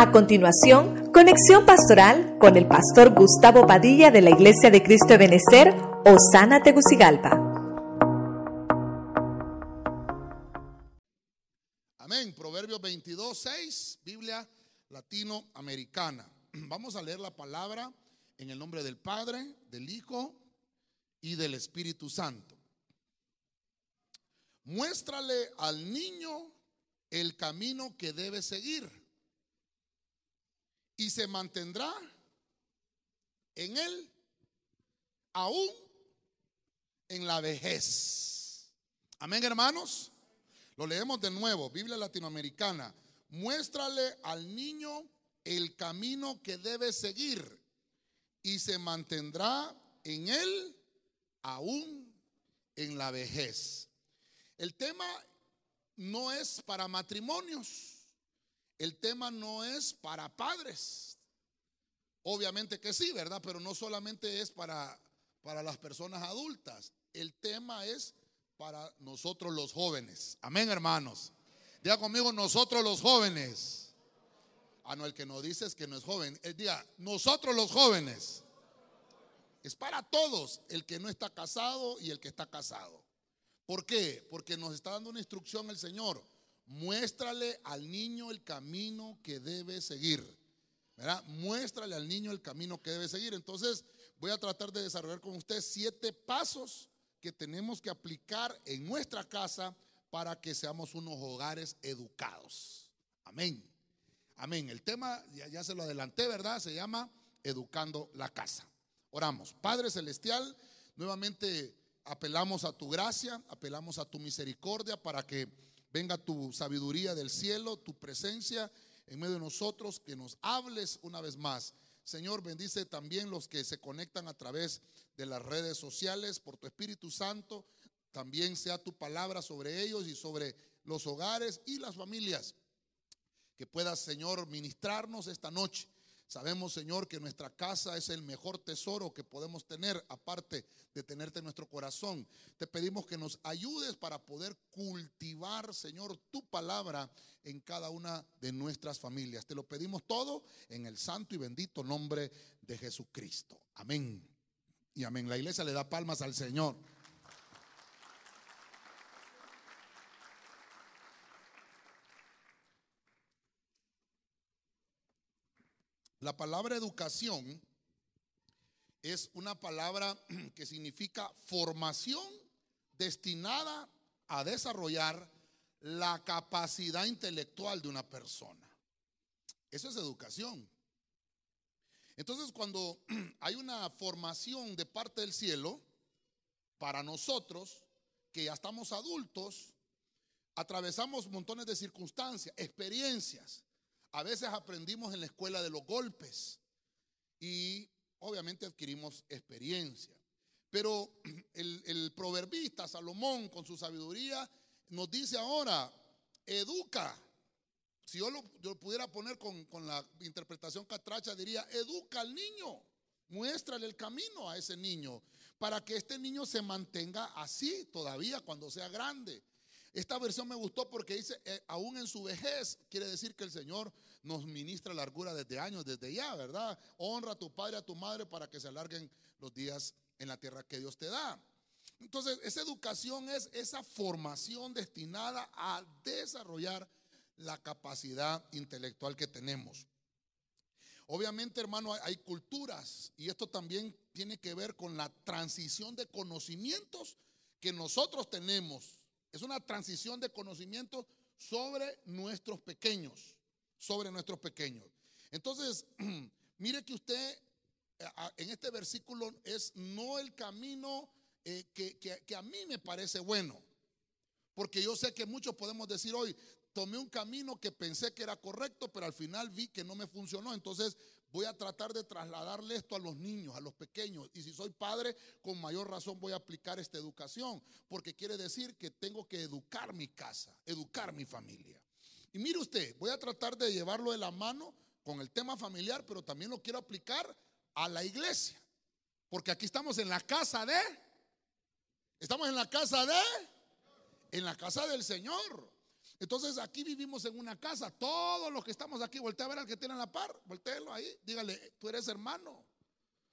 A continuación, conexión pastoral con el pastor Gustavo Padilla de la Iglesia de Cristo de Benecer, Osana Tegucigalpa. Amén. Proverbios 22, 6, Biblia latinoamericana. Vamos a leer la palabra en el nombre del Padre, del Hijo y del Espíritu Santo. Muéstrale al niño el camino que debe seguir y se mantendrá en él aún en la vejez. Amén, hermanos. Lo leemos de nuevo, Biblia latinoamericana. Muéstrale al niño el camino que debe seguir y se mantendrá en él aún en la vejez. El tema no es para matrimonios. El tema no es para padres. Obviamente que sí, ¿verdad? Pero no solamente es para, para las personas adultas. El tema es para nosotros los jóvenes. Amén, hermanos. Diga conmigo, nosotros los jóvenes. Ah, no, el que no dice es que no es joven. El diga, nosotros los jóvenes. Es para todos, el que no está casado y el que está casado. ¿Por qué? Porque nos está dando una instrucción el Señor muéstrale al niño el camino que debe seguir. ¿verdad? Muéstrale al niño el camino que debe seguir. Entonces, voy a tratar de desarrollar con usted siete pasos que tenemos que aplicar en nuestra casa para que seamos unos hogares educados. Amén. Amén. El tema, ya, ya se lo adelanté, ¿verdad? Se llama Educando la casa. Oramos. Padre Celestial, nuevamente apelamos a tu gracia, apelamos a tu misericordia para que venga tu sabiduría del cielo, tu presencia en medio de nosotros, que nos hables una vez más. Señor, bendice también los que se conectan a través de las redes sociales por tu Espíritu Santo. También sea tu palabra sobre ellos y sobre los hogares y las familias. Que puedas, Señor, ministrarnos esta noche Sabemos, Señor, que nuestra casa es el mejor tesoro que podemos tener, aparte de tenerte en nuestro corazón. Te pedimos que nos ayudes para poder cultivar, Señor, tu palabra en cada una de nuestras familias. Te lo pedimos todo en el santo y bendito nombre de Jesucristo. Amén. Y amén. La iglesia le da palmas al Señor. La palabra educación es una palabra que significa formación destinada a desarrollar la capacidad intelectual de una persona. Eso es educación. Entonces, cuando hay una formación de parte del cielo, para nosotros, que ya estamos adultos, atravesamos montones de circunstancias, experiencias, a veces aprendimos en la escuela de los golpes y obviamente adquirimos experiencia. Pero el, proverbista Salomón con su sabiduría nos dice ahora, educa. Si yo lo, pudiera poner con, con, la interpretación catracha, diría, educa al niño, muéstrale el camino a ese niño, para que este niño se mantenga así todavía cuando sea grande. Esta versión me gustó porque dice, eh, aún en su vejez, quiere decir que el Señor nos ministra largura desde años, desde ya, ¿verdad? Honra a tu padre, a tu madre para que se alarguen los días en la tierra que Dios te da. Entonces, esa educación es esa formación destinada a desarrollar la capacidad intelectual que tenemos. Obviamente, hermano, hay culturas y esto también tiene que ver con la transición de conocimientos que nosotros tenemos es una transición de conocimiento sobre nuestros pequeños, sobre nuestros pequeños. Entonces, mire que usted eh, en este versículo es no el camino eh, que, que a mí me parece bueno. Porque yo sé que muchos podemos decir hoy, tomé un camino que pensé que era correcto, pero al final vi que no me funcionó. Entonces voy a tratar de trasladarle esto a los niños, a los pequeños. Y si soy padre, con mayor razón voy a aplicar esta educación, porque quiere decir que tengo que educar mi casa, educar mi familia. Y mire usted, voy a tratar de llevarlo de la mano con el tema familiar, pero también lo quiero aplicar a la iglesia. Porque aquí estamos en la casa de... Estamos en la casa de... En la casa del Señor. Entonces aquí vivimos en una casa. Todos los que estamos aquí, voltea a ver al que tiene la par, volteelo ahí, dígale, tú eres hermano.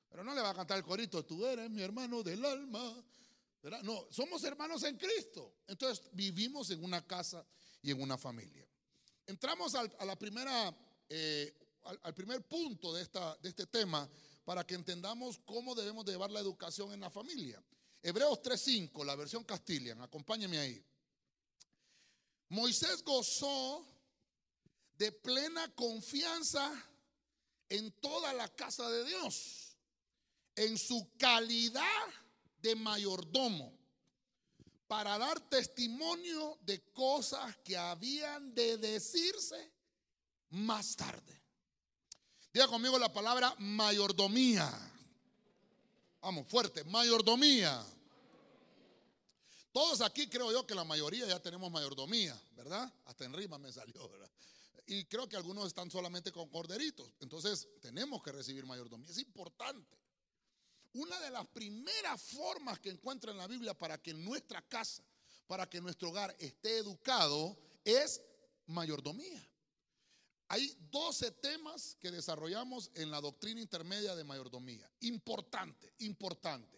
Pero no le va a cantar el corito, tú eres mi hermano del alma. No, somos hermanos en Cristo. Entonces vivimos en una casa y en una familia. Entramos a la primera, eh, al, primer punto de, esta, de este tema para que entendamos cómo debemos llevar la educación en la familia. Hebreos 3.5, la versión Castilian, acompáñeme ahí. Moisés gozó de plena confianza en toda la casa de Dios, en su calidad de mayordomo, para dar testimonio de cosas que habían de decirse más tarde. Diga conmigo la palabra mayordomía. Vamos, fuerte, mayordomía. Todos aquí creo yo que la mayoría ya tenemos mayordomía, ¿verdad? Hasta en rima me salió, ¿verdad? Y creo que algunos están solamente con corderitos. Entonces tenemos que recibir mayordomía. Es importante. Una de las primeras formas que encuentra en la Biblia para que nuestra casa, para que nuestro hogar esté educado, es mayordomía. Hay 12 temas que desarrollamos en la doctrina intermedia de mayordomía. Importante, importante.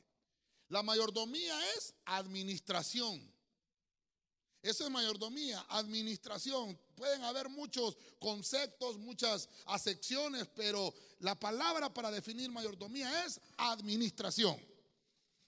La mayordomía es administración. Eso es mayordomía, administración. Pueden haber muchos conceptos, muchas acepciones, pero la palabra para definir mayordomía es administración.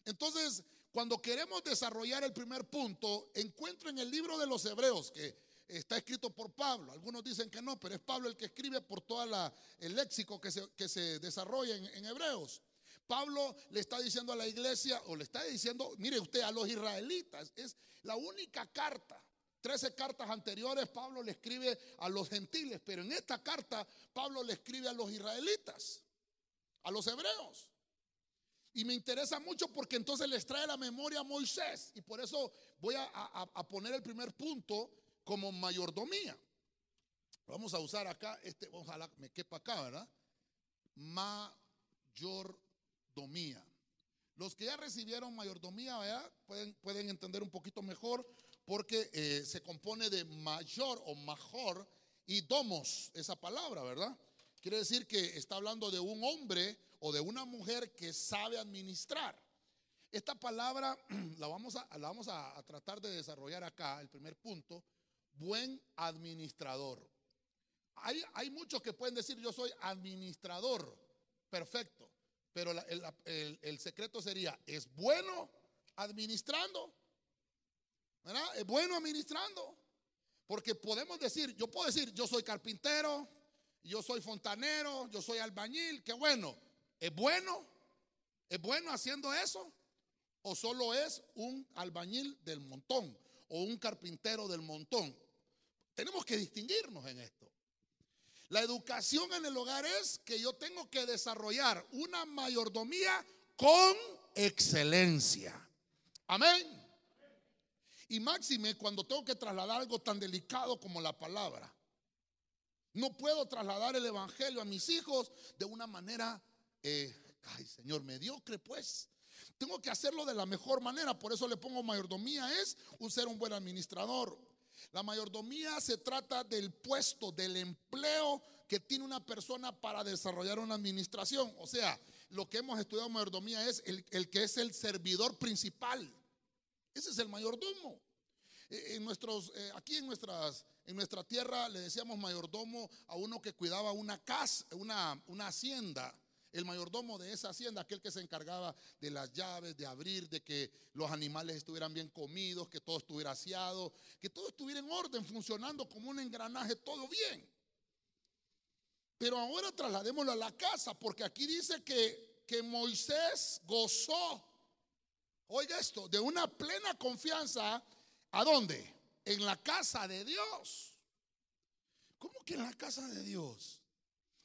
Entonces, cuando queremos desarrollar el primer punto, encuentro en el libro de los Hebreos, que está escrito por Pablo. Algunos dicen que no, pero es Pablo el que escribe por todo el léxico que se, que se desarrolla en Hebreos. Pablo le está diciendo a la iglesia, o le está diciendo, mire usted, a los israelitas, es la única carta. Trece cartas anteriores Pablo le escribe a los gentiles, pero en esta carta Pablo le escribe a los israelitas, a los hebreos. Y me interesa mucho porque entonces les trae la memoria a Moisés. Y por eso voy a, poner el primer punto como mayordomía. Vamos a usar acá, este, ojalá me quepa acá, ¿verdad? Mayordomía Los que ya recibieron mayordomía Pueden, pueden entender un poquito mejor porque eh, se compone de mayor o mejor y domos, esa palabra, ¿verdad? Quiere decir que está hablando de un hombre o de una mujer que sabe administrar. Esta palabra la vamos a, la vamos a tratar de desarrollar acá, el primer punto, buen administrador. Hay, hay muchos que pueden decir yo soy administrador, perfecto. Pero el, secreto sería, ¿es bueno administrando? ¿Verdad? ¿Es bueno administrando? Porque podemos decir, yo puedo decir, yo soy carpintero, yo soy fontanero, yo soy albañil, qué bueno. ¿Es bueno? ¿Es bueno haciendo eso? ¿O solo es un albañil del montón o un carpintero del montón? Tenemos que distinguirnos en esto. La educación en el hogar es que yo tengo que desarrollar una mayordomía con excelencia. Amén. Y máxime cuando tengo que trasladar algo tan delicado como la palabra. No puedo trasladar el evangelio a mis hijos de una manera, eh, ay Señor, mediocre pues. Tengo que hacerlo de la mejor manera, por eso le pongo mayordomía, es un ser un buen administrador, la mayordomía se trata del puesto, del empleo que tiene una persona para desarrollar una administración. O sea, lo que hemos estudiado en mayordomía es el, que es el servidor principal. Ese es el mayordomo. Eh, en nuestros, eh, aquí en, nuestras, en nuestra tierra le decíamos mayordomo a uno que cuidaba una casa, una, una hacienda el mayordomo de esa hacienda, aquel que se encargaba de las llaves, de abrir, de que los animales estuvieran bien comidos, que todo estuviera aseado, que todo estuviera en orden, funcionando como un engranaje, todo bien. Pero ahora trasladémoslo a la casa, porque aquí dice que, que Moisés gozó, oiga esto, de una plena confianza, ¿a dónde? En la casa de Dios. ¿Cómo que en la casa de Dios?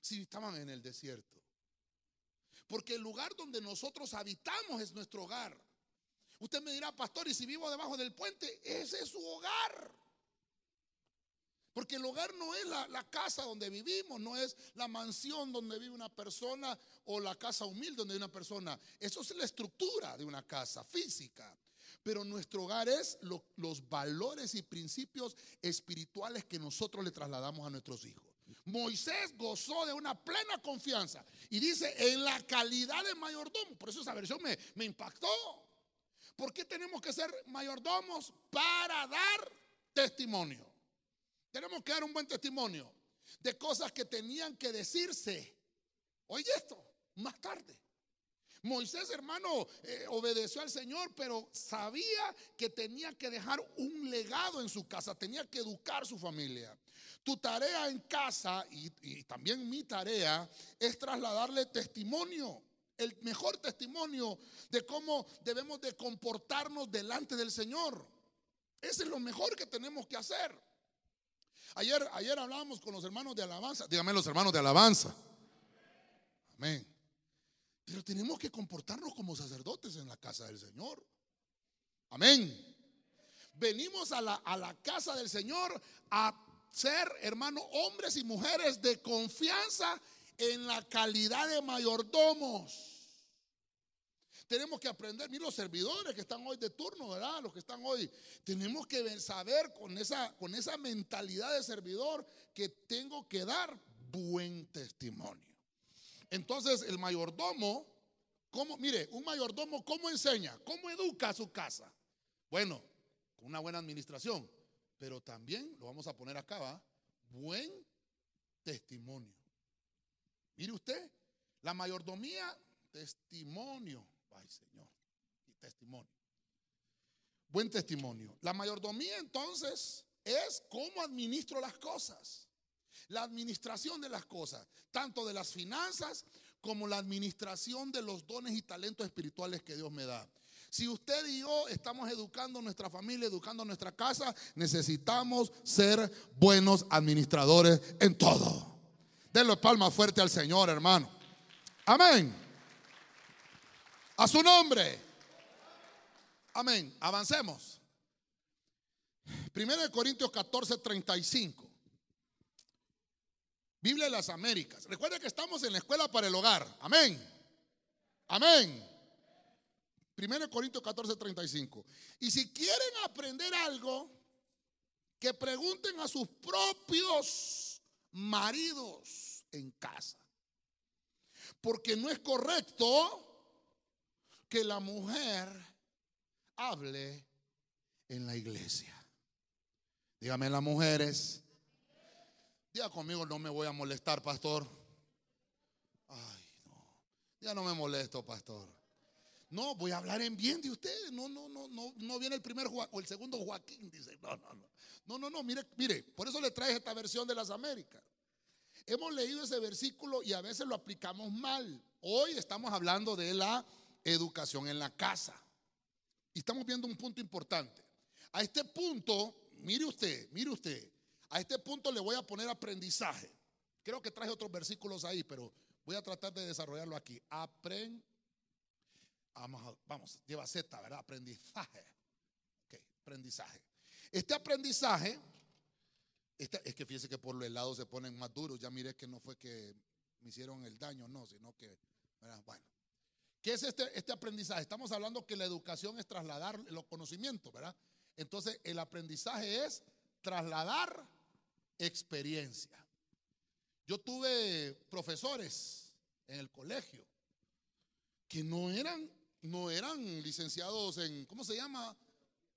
Si estaban en el desierto. Porque el lugar donde nosotros habitamos es nuestro hogar. Usted me dirá, pastor, y si vivo debajo del puente, ese es su hogar. Porque el hogar no es la, casa donde vivimos, no es la mansión donde vive una persona o la casa humilde donde vive una persona. Eso es la estructura de una casa física. pero nuestro hogar es los valores y principios espirituales que nosotros le trasladamos a nuestros hijos. Moisés gozó de una plena confianza y dice en la calidad de mayordomo. Por eso esa versión me, me impactó. ¿Por qué tenemos que ser mayordomos? Para dar testimonio. Tenemos que dar un buen testimonio de cosas que tenían que decirse. Oye esto, más tarde. Moisés, hermano, eh, obedeció al Señor, pero sabía que tenía que dejar un legado en su casa, tenía que educar su familia. Tu tarea en casa y, también mi tarea es trasladarle testimonio el mejor testimonio de cómo debemos de comportarnos delante del Señor. Ese es lo mejor que tenemos que hacer. Ayer, ayer hablábamos con los hermanos de alabanza. Dígame los hermanos de alabanza. Amén. Pero tenemos que comportarnos como sacerdotes en la casa del Señor. Amén. Venimos a la, a la casa del Señor a ser, hermano, hombres y mujeres de confianza en la calidad de mayordomos. Tenemos que aprender, mira los servidores que están hoy de turno, ¿verdad? Los que están hoy, tenemos que saber con esa, con esa mentalidad de servidor que tengo que dar buen testimonio. Entonces el mayordomo, ¿cómo? Mire, un mayordomo, ¿cómo enseña? ¿Cómo educa a su casa? Bueno, con una buena administración, pero también, lo vamos a poner acá, ¿va? Buen testimonio. Mire usted, la mayordomía, testimonio. Ay, Señor, y testimonio. Buen testimonio. La mayordomía entonces es cómo administro las cosas la administración de las cosas, tanto de las finanzas como la administración de los dones y talentos espirituales que Dios me da. Si usted y yo estamos educando nuestra familia, educando nuestra casa, necesitamos ser buenos administradores en todo. Denle palmas fuerte al Señor, hermano. Amén. A su nombre. Amén. Avancemos. Primero de Corintios 14, 35. Biblia de las Américas. Recuerda que estamos en la escuela para el hogar. Amén. Amén. 1 Corintios 14, 35. Y si quieren aprender algo, que pregunten a sus propios maridos en casa. Porque no es correcto que la mujer hable en la iglesia. Dígame las mujeres, Diga conmigo, no me voy a molestar, pastor. Ay, no. Ya no me molesto, pastor. No, voy a hablar en bien de ustedes. No, no, no, no, no viene el primer o el segundo Joaquín, dice. No, no, no. No, no, no, mire, mire, por eso le traje esta versión de las Américas. Hemos leído ese versículo y a veces lo aplicamos mal. Hoy estamos hablando de la educación en la casa. Y estamos viendo un punto importante. A este punto, mire usted, mire usted, a este punto le voy a poner aprendizaje. Creo que traje otros versículos ahí, pero voy a tratar de desarrollarlo aquí. Aprend. Vamos, lleva Z, ¿verdad? Aprendizaje. Ok, aprendizaje. Este aprendizaje, este, es que fíjese que por los lados se ponen más duros. Ya miré que no fue que me hicieron el daño, no, sino que, bueno. ¿Qué es este, este aprendizaje? Estamos hablando que la educación es trasladar los conocimientos, ¿verdad? Entonces, el aprendizaje es trasladar experiencia. Yo tuve profesores en el colegio que no eran, no eran licenciados en, ¿cómo se llama?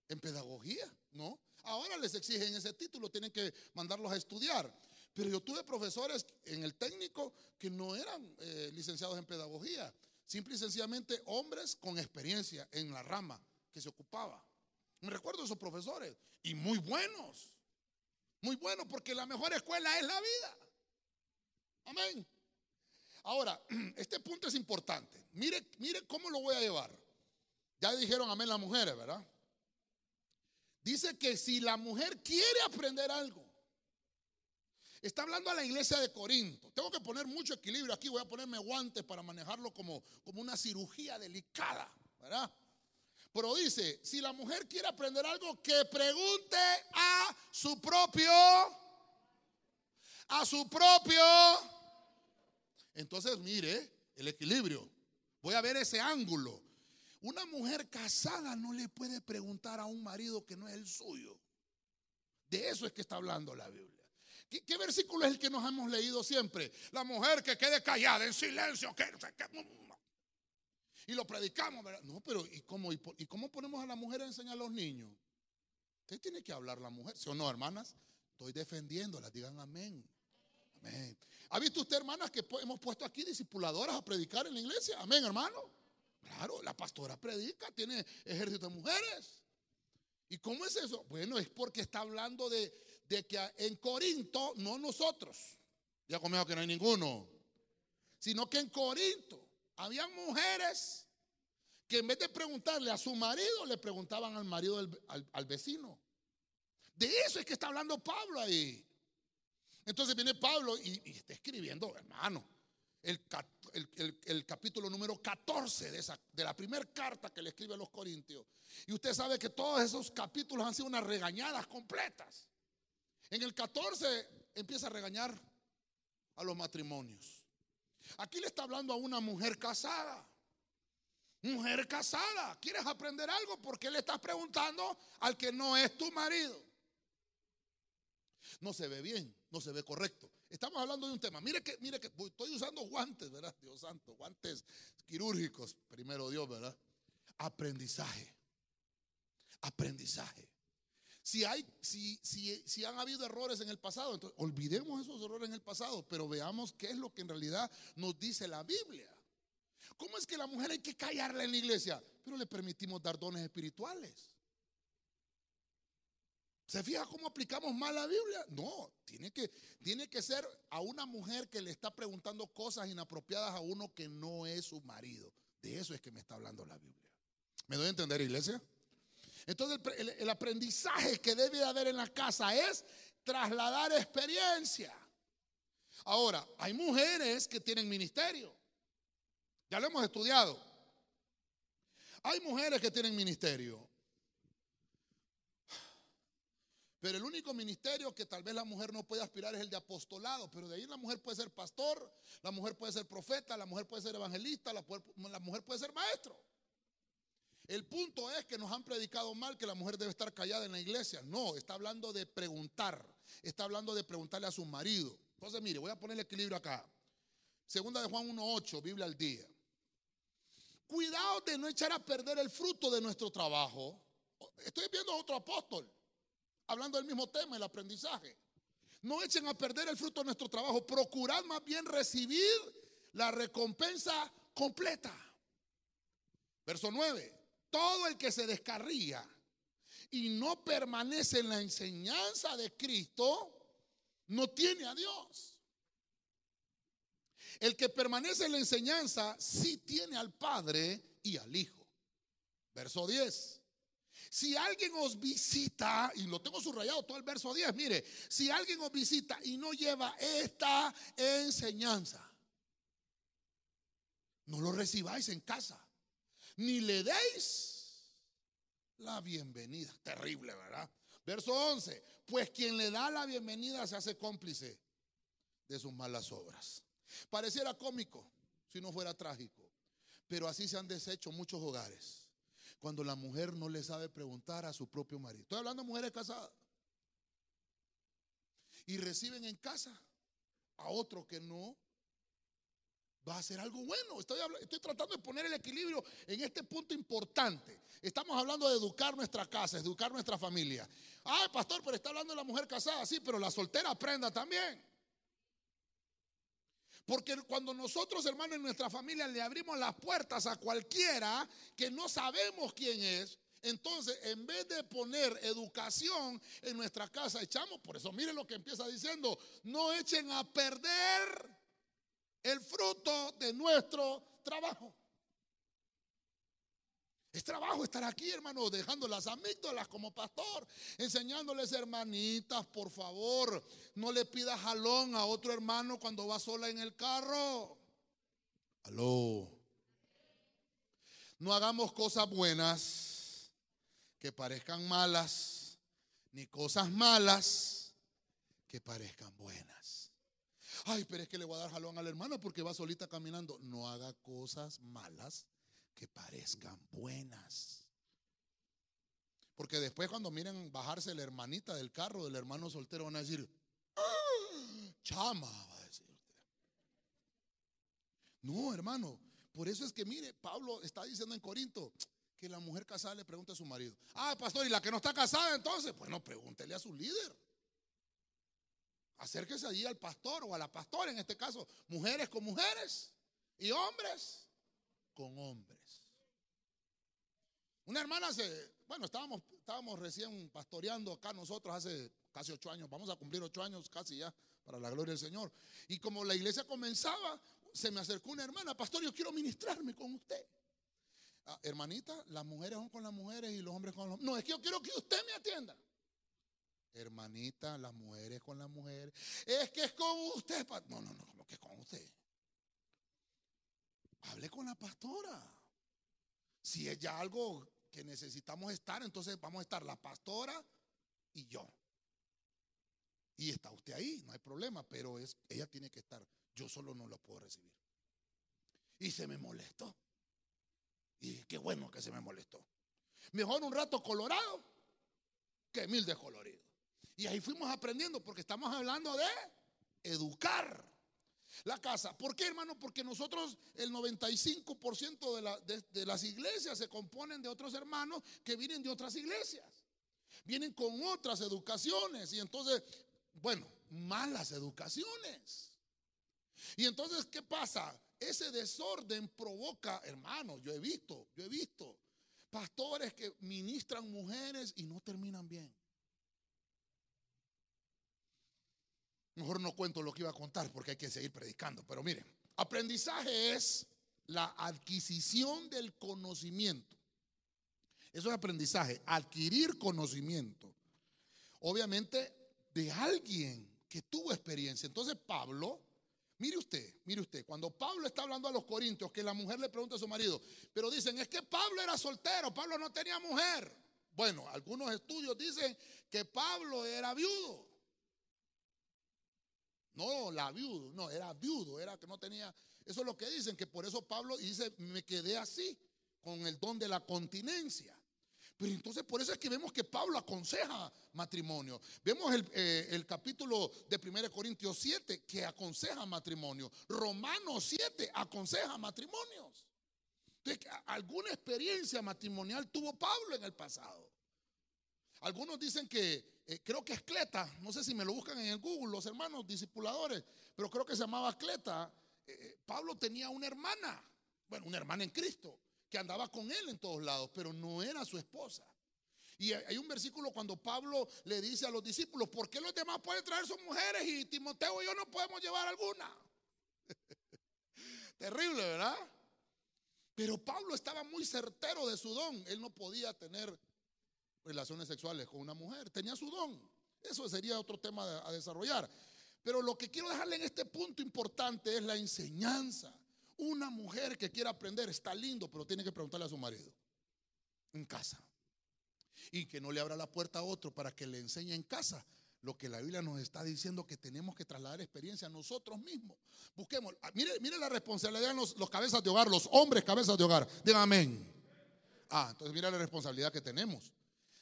En pedagogía, ¿no? Ahora les exigen ese título, tienen que mandarlos a estudiar. Pero yo tuve profesores en el técnico que no eran eh, licenciados en pedagogía, simple y sencillamente hombres con experiencia en la rama que se ocupaba. Me recuerdo esos profesores y muy buenos. Muy bueno, porque la mejor escuela es la vida. Amén. Ahora, este punto es importante. Mire, mire cómo lo voy a llevar. Ya dijeron amén las mujeres, ¿verdad? Dice que si la mujer quiere aprender algo, está hablando a la iglesia de Corinto. Tengo que poner mucho equilibrio aquí, voy a ponerme guantes para manejarlo como, como una cirugía delicada, ¿verdad? Pero dice, si la mujer quiere aprender algo, que pregunte a su propio, a su propio. Entonces, mire el equilibrio. Voy a ver ese ángulo. Una mujer casada no le puede preguntar a un marido que no es el suyo. De eso es que está hablando la Biblia. ¿Qué, versículo es el que nos hemos leído siempre? La mujer que quede callada en silencio. Que, y lo predicamos, ¿verdad? No, pero ¿y cómo, ¿y cómo ponemos a la mujer a enseñar a los niños? Usted tiene que hablar la mujer, ¿sí o no, hermanas? Estoy defendiéndolas, digan amén. ¿Ha visto usted, hermanas, que hemos puesto aquí discipuladoras a predicar en la iglesia? Amén, hermano. Claro, la pastora predica, tiene ejército de mujeres. ¿Y cómo es eso? Bueno, es porque está hablando de, que en Corinto, no nosotros, ya conmigo que no hay ninguno, sino que en Corinto había mujeres que en vez de preguntarle a su marido, le preguntaban al marido al, vecino. De eso es que está hablando Pablo ahí. Entonces viene Pablo y, está escribiendo, hermano, el, el, capítulo número 14 de, esa, de la primera carta que le escribe a los Corintios. Y usted sabe que todos esos capítulos han sido unas regañadas completas. En el 14 empieza a regañar a los matrimonios. Aquí le está hablando a una mujer casada. Mujer casada, ¿quieres aprender algo? ¿Por qué le estás preguntando al que no es tu marido? No se ve bien, no se ve correcto. Estamos hablando de un tema. Mire que, mire que estoy usando guantes, ¿verdad? Dios santo, guantes quirúrgicos, primero Dios, ¿verdad? Aprendizaje. Aprendizaje. Si hay, si, si, si han habido errores en el pasado, entonces olvidemos esos errores en el pasado, pero veamos qué es lo que en realidad nos dice la Biblia. ¿Cómo es que la mujer hay que callarla en la iglesia? Pero le permitimos dar dones espirituales. ¿Se fija cómo aplicamos mal la Biblia? No, tiene que, tiene que ser a una mujer que le está preguntando cosas inapropiadas a uno que no es su marido. De eso es que me está hablando la Biblia. ¿Me doy a entender, iglesia? Entonces el, el aprendizaje que debe haber en la casa es trasladar experiencia. Ahora, hay mujeres que tienen ministerio. Ya lo hemos estudiado. Hay mujeres que tienen ministerio. Pero el único ministerio que tal vez la mujer no puede aspirar es el de apostolado. Pero de ahí la mujer puede ser pastor, la mujer puede ser profeta, la mujer puede ser evangelista, la, mujer puede ser maestro. El punto es que nos han predicado mal que la mujer debe estar callada en la iglesia. No, está hablando de preguntar. Está hablando de preguntarle a su marido. Entonces, mire, voy a poner el equilibrio acá. Segunda de Juan 1.8, Biblia al día. Cuidado de no echar a perder el fruto de nuestro trabajo. Estoy viendo a otro apóstol hablando del mismo tema, el aprendizaje. No echen a perder el fruto de nuestro trabajo. Procurad más bien recibir la recompensa completa. Verso 9. Todo el que se descarría y no permanece en la enseñanza de Cristo, no tiene a Dios. El que permanece en la enseñanza sí tiene al Padre y al Hijo. Verso 10. Si alguien os visita, y lo tengo subrayado todo el verso 10, mire, si alguien os visita y no lleva esta enseñanza, no lo recibáis en casa, ni le deis la bienvenida. Terrible, ¿verdad? Verso 11, pues quien le da la bienvenida se hace cómplice de sus malas obras. Pareciera cómico si no fuera trágico, pero así se han deshecho muchos hogares cuando la mujer no le sabe preguntar a su propio marido. Estoy hablando de mujeres casadas. Y reciben en casa a otro que no va a hacer algo bueno. Estoy, tratando de poner el equilibrio en este punto importante. Estamos hablando de educar nuestra casa, educar nuestra familia. Ah, pastor, pero está hablando de la mujer casada. Sí, pero la soltera aprenda también. Porque cuando nosotros, hermanos, en nuestra familia le abrimos las puertas a cualquiera que no sabemos quién es, entonces en vez de poner educación en nuestra casa, echamos, por eso miren lo que empieza diciendo, no echen a perder el fruto de nuestro trabajo. Es trabajo estar aquí, hermano, dejando las como pastor, enseñándoles, hermanitas, por favor, no le pidas jalón a otro hermano cuando va sola en el carro. Aló. No hagamos cosas buenas que parezcan malas, ni cosas malas que parezcan buenas. Ay, pero es que le voy a dar jalón a la hermana porque va solita caminando. No haga cosas malas que parezcan buenas. Porque después cuando miren bajarse la hermanita del carro del hermano soltero van a decir, ¡Ah! chama, va a decir usted. No, hermano, por eso es que mire, Pablo está diciendo en Corinto que la mujer casada le pregunta a su marido, ah, pastor, ¿y la que no está casada entonces? Bueno, pregúntele a su líder. Acérquese allí al pastor o a la pastora, en este caso, mujeres con mujeres y hombres con hombres. Una hermana se, bueno, estábamos, estábamos recién pastoreando acá nosotros hace casi ocho años, vamos a cumplir ocho años casi ya, para la gloria del Señor. Y como la iglesia comenzaba, se me acercó una hermana, pastor, yo quiero ministrarme con usted. Ah, hermanita, las mujeres son con las mujeres y los hombres con los hombres. No, es que yo quiero que usted me atienda. Hermanita, las mujeres con las mujeres. Es que es con usted. No, no, no, como que es con usted. Hable con la pastora. Si es ya algo que necesitamos estar, entonces vamos a estar la pastora y yo. Y está usted ahí, no hay problema, pero es, ella tiene que estar. Yo solo no lo puedo recibir. Y se me molestó. Y qué bueno que se me molestó. Mejor un rato colorado que mil descoloridos. Y ahí fuimos aprendiendo porque estamos hablando de educar la casa. ¿Por qué, hermano? Porque nosotros, el 95% de, la, de, las iglesias se componen de otros hermanos que vienen de otras iglesias. Vienen con otras educaciones. Y entonces, bueno, malas educaciones. Y entonces, ¿qué pasa? Ese desorden provoca, hermano, yo he visto, yo he visto pastores que ministran mujeres y no terminan bien. Mejor no cuento lo que iba a contar porque hay que seguir predicando. Pero miren, aprendizaje es la adquisición del conocimiento. Eso es aprendizaje, adquirir conocimiento. Obviamente de alguien que tuvo experiencia. Entonces Pablo, mire usted, mire usted, cuando Pablo está hablando a los corintios, que la mujer le pregunta a su marido, pero dicen, es que Pablo era soltero, Pablo no tenía mujer. Bueno, algunos estudios dicen que Pablo era viudo. No, la viudo, no, era viudo, era que no tenía. Eso es lo que dicen, que por eso Pablo dice, me quedé así, con el don de la continencia. Pero entonces por eso es que vemos que Pablo aconseja matrimonio. Vemos el, eh, capítulo de 1 Corintios 7 que aconseja matrimonio. Romanos 7 aconseja matrimonios. Entonces, alguna experiencia matrimonial tuvo Pablo en el pasado. Algunos dicen que eh, creo que es Cleta, no sé si me lo buscan en el Google, los hermanos discipuladores, pero creo que se llamaba Cleta. Eh, eh, Pablo tenía una hermana, bueno, una hermana en Cristo, que andaba con él en todos lados, pero no era su esposa. Y hay un versículo cuando Pablo le dice a los discípulos, ¿por qué los demás pueden traer sus mujeres y Timoteo y yo no podemos llevar alguna? Terrible, ¿verdad? Pero Pablo estaba muy certero de su don. Él no podía tener relaciones sexuales con una mujer. Tenía su don. Eso sería otro tema a desarrollar. Pero lo que quiero dejarle en este punto importante es la enseñanza. Una mujer que quiera aprender está lindo, pero tiene que preguntarle a su marido en casa. Y que no le abra la puerta a otro para que le enseñe en casa lo que la Biblia nos está diciendo que tenemos que trasladar experiencia a nosotros mismos. Busquemos, ah, mire, mire la responsabilidad los, los cabezas de hogar, los hombres cabezas de hogar. Digan amén. Ah, entonces mira la responsabilidad que tenemos.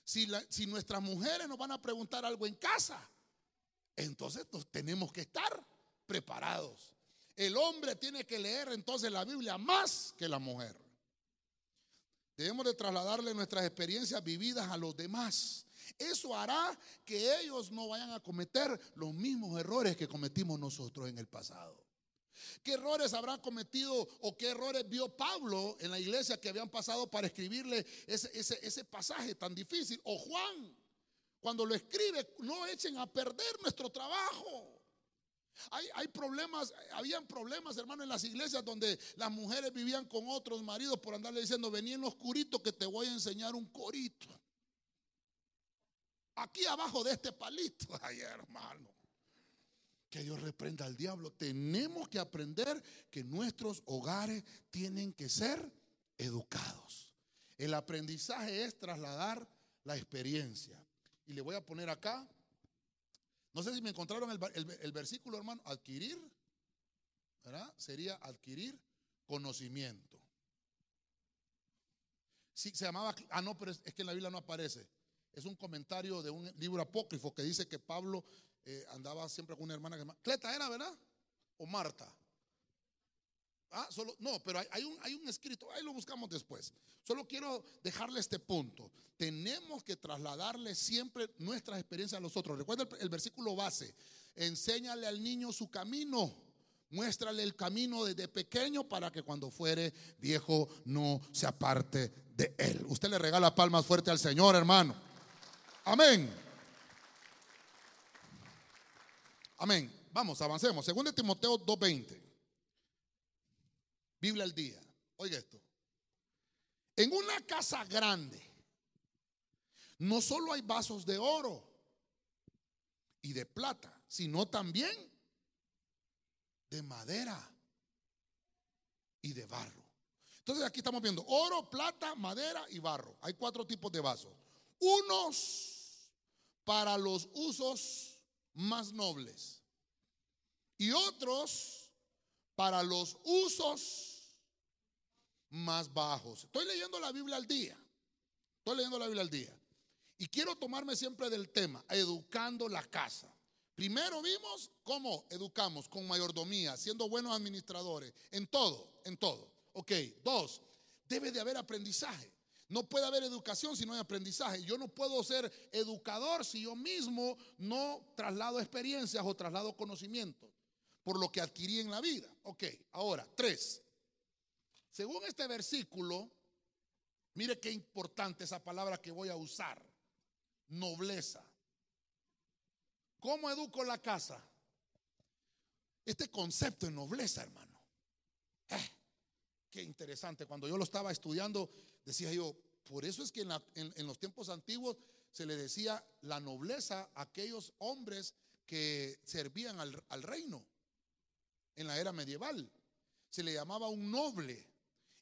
Si, nuestras mujeres nos van a preguntar algo en casa, entonces tenemos que estar preparados. El hombre tiene que leer entonces la Biblia más que la mujer. Debemos de trasladarle nuestras experiencias vividas a los demás. Eso hará que ellos no vayan a cometer los mismos errores que cometimos nosotros en el pasado. ¿Qué errores habrá cometido o qué errores vio Pablo en la iglesia que habían pasado para escribirle ese, pasaje tan difícil? O Juan, cuando lo escribe, no echen a perder nuestro trabajo. Hay, hay, problemas, habían problemas, hermano, en las iglesias donde las mujeres vivían con otros maridos por andarle diciendo, vení en oscurito que te voy a enseñar un corito. Aquí abajo de este palito, ay hermano. Que Dios reprenda al diablo. Tenemos que aprender que nuestros hogares tienen que ser educados. El aprendizaje es trasladar la experiencia. Y le voy a poner acá, no sé si me encontraron el, versículo, hermano, adquirir, ¿verdad? Sería adquirir conocimiento. Sí, se llamaba, ah, no, pero es, es que en la Biblia no aparece. Es un comentario de un libro apócrifo que dice que Pablo eh, andaba siempre con una hermana que se Cleta era, ¿verdad? O Marta. Ah, solo, no, pero hay, hay un, hay un escrito, ahí lo buscamos después. Solo quiero dejarle este punto. Tenemos que trasladarle siempre nuestras experiencias a los otros. Recuerda el, el versículo base. Enséñale al niño su camino. Muéstrale el camino desde pequeño para que cuando fuere viejo no se aparte de él. Usted le regala palmas fuerte al Señor, hermano. Amén. Amén. Vamos, avancemos. Según de Timoteo 2:20. Biblia al día. Oiga esto. En una casa grande no solo hay vasos de oro y de plata, sino también de madera y de barro. Entonces aquí estamos viendo oro, plata, madera y barro. Hay cuatro tipos de vasos. Unos para los usos más nobles y otros para los usos más bajos. Estoy leyendo la Biblia al día. Estoy leyendo la Biblia al día. Y quiero tomarme siempre del tema, educando la casa. Primero vimos cómo educamos con mayordomía, siendo buenos administradores, en todo, en todo. Ok, dos, debe de haber aprendizaje. No puede haber educación si no hay aprendizaje. Yo no puedo ser educador si yo mismo no traslado experiencias o traslado conocimientos por lo que adquirí en la vida. Ok, ahora, tres. Según este versículo, mire qué importante esa palabra que voy a usar. Nobleza. ¿Cómo educo la casa? Este concepto de nobleza, hermano. Eh, qué interesante. Cuando yo lo estaba estudiando, decía yo, por eso es que en, los tiempos antiguos se le decía la nobleza a aquellos hombres que servían al, al reino en la era medieval. Se le llamaba un noble.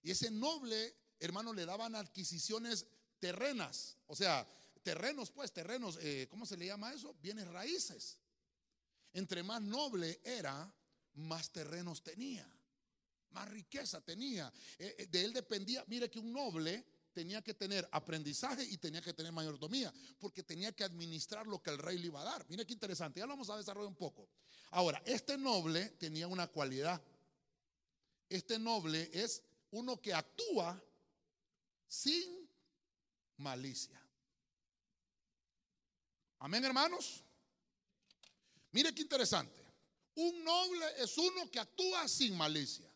Y ese noble, hermano, le daban adquisiciones terrenas. O sea, terrenos, pues, terrenos, eh, ¿cómo se le llama eso? Bienes raíces. Entre más noble era, más terrenos tenía, más riqueza tenía. Eh, eh, de él dependía, mire que un noble tenía que tener aprendizaje y tenía que tener mayordomía, porque tenía que administrar lo que el rey le iba a dar. Mire qué interesante, ya lo vamos a desarrollar un poco. Ahora, este noble tenía una cualidad. Este noble es uno que actúa sin malicia. Amén, hermanos. Mire qué interesante. Un noble es uno que actúa sin malicia.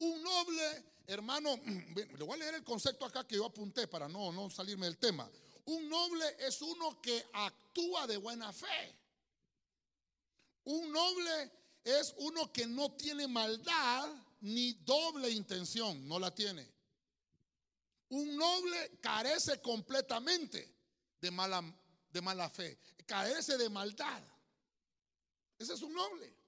Un noble, hermano, le voy a leer el concepto acá que yo apunté para no, no salirme del tema. Un noble es uno que actúa de buena fe. Un noble es uno que no tiene maldad ni doble intención, no la tiene. Un noble carece completamente de mala, de mala fe, carece de maldad. Ese es un noble.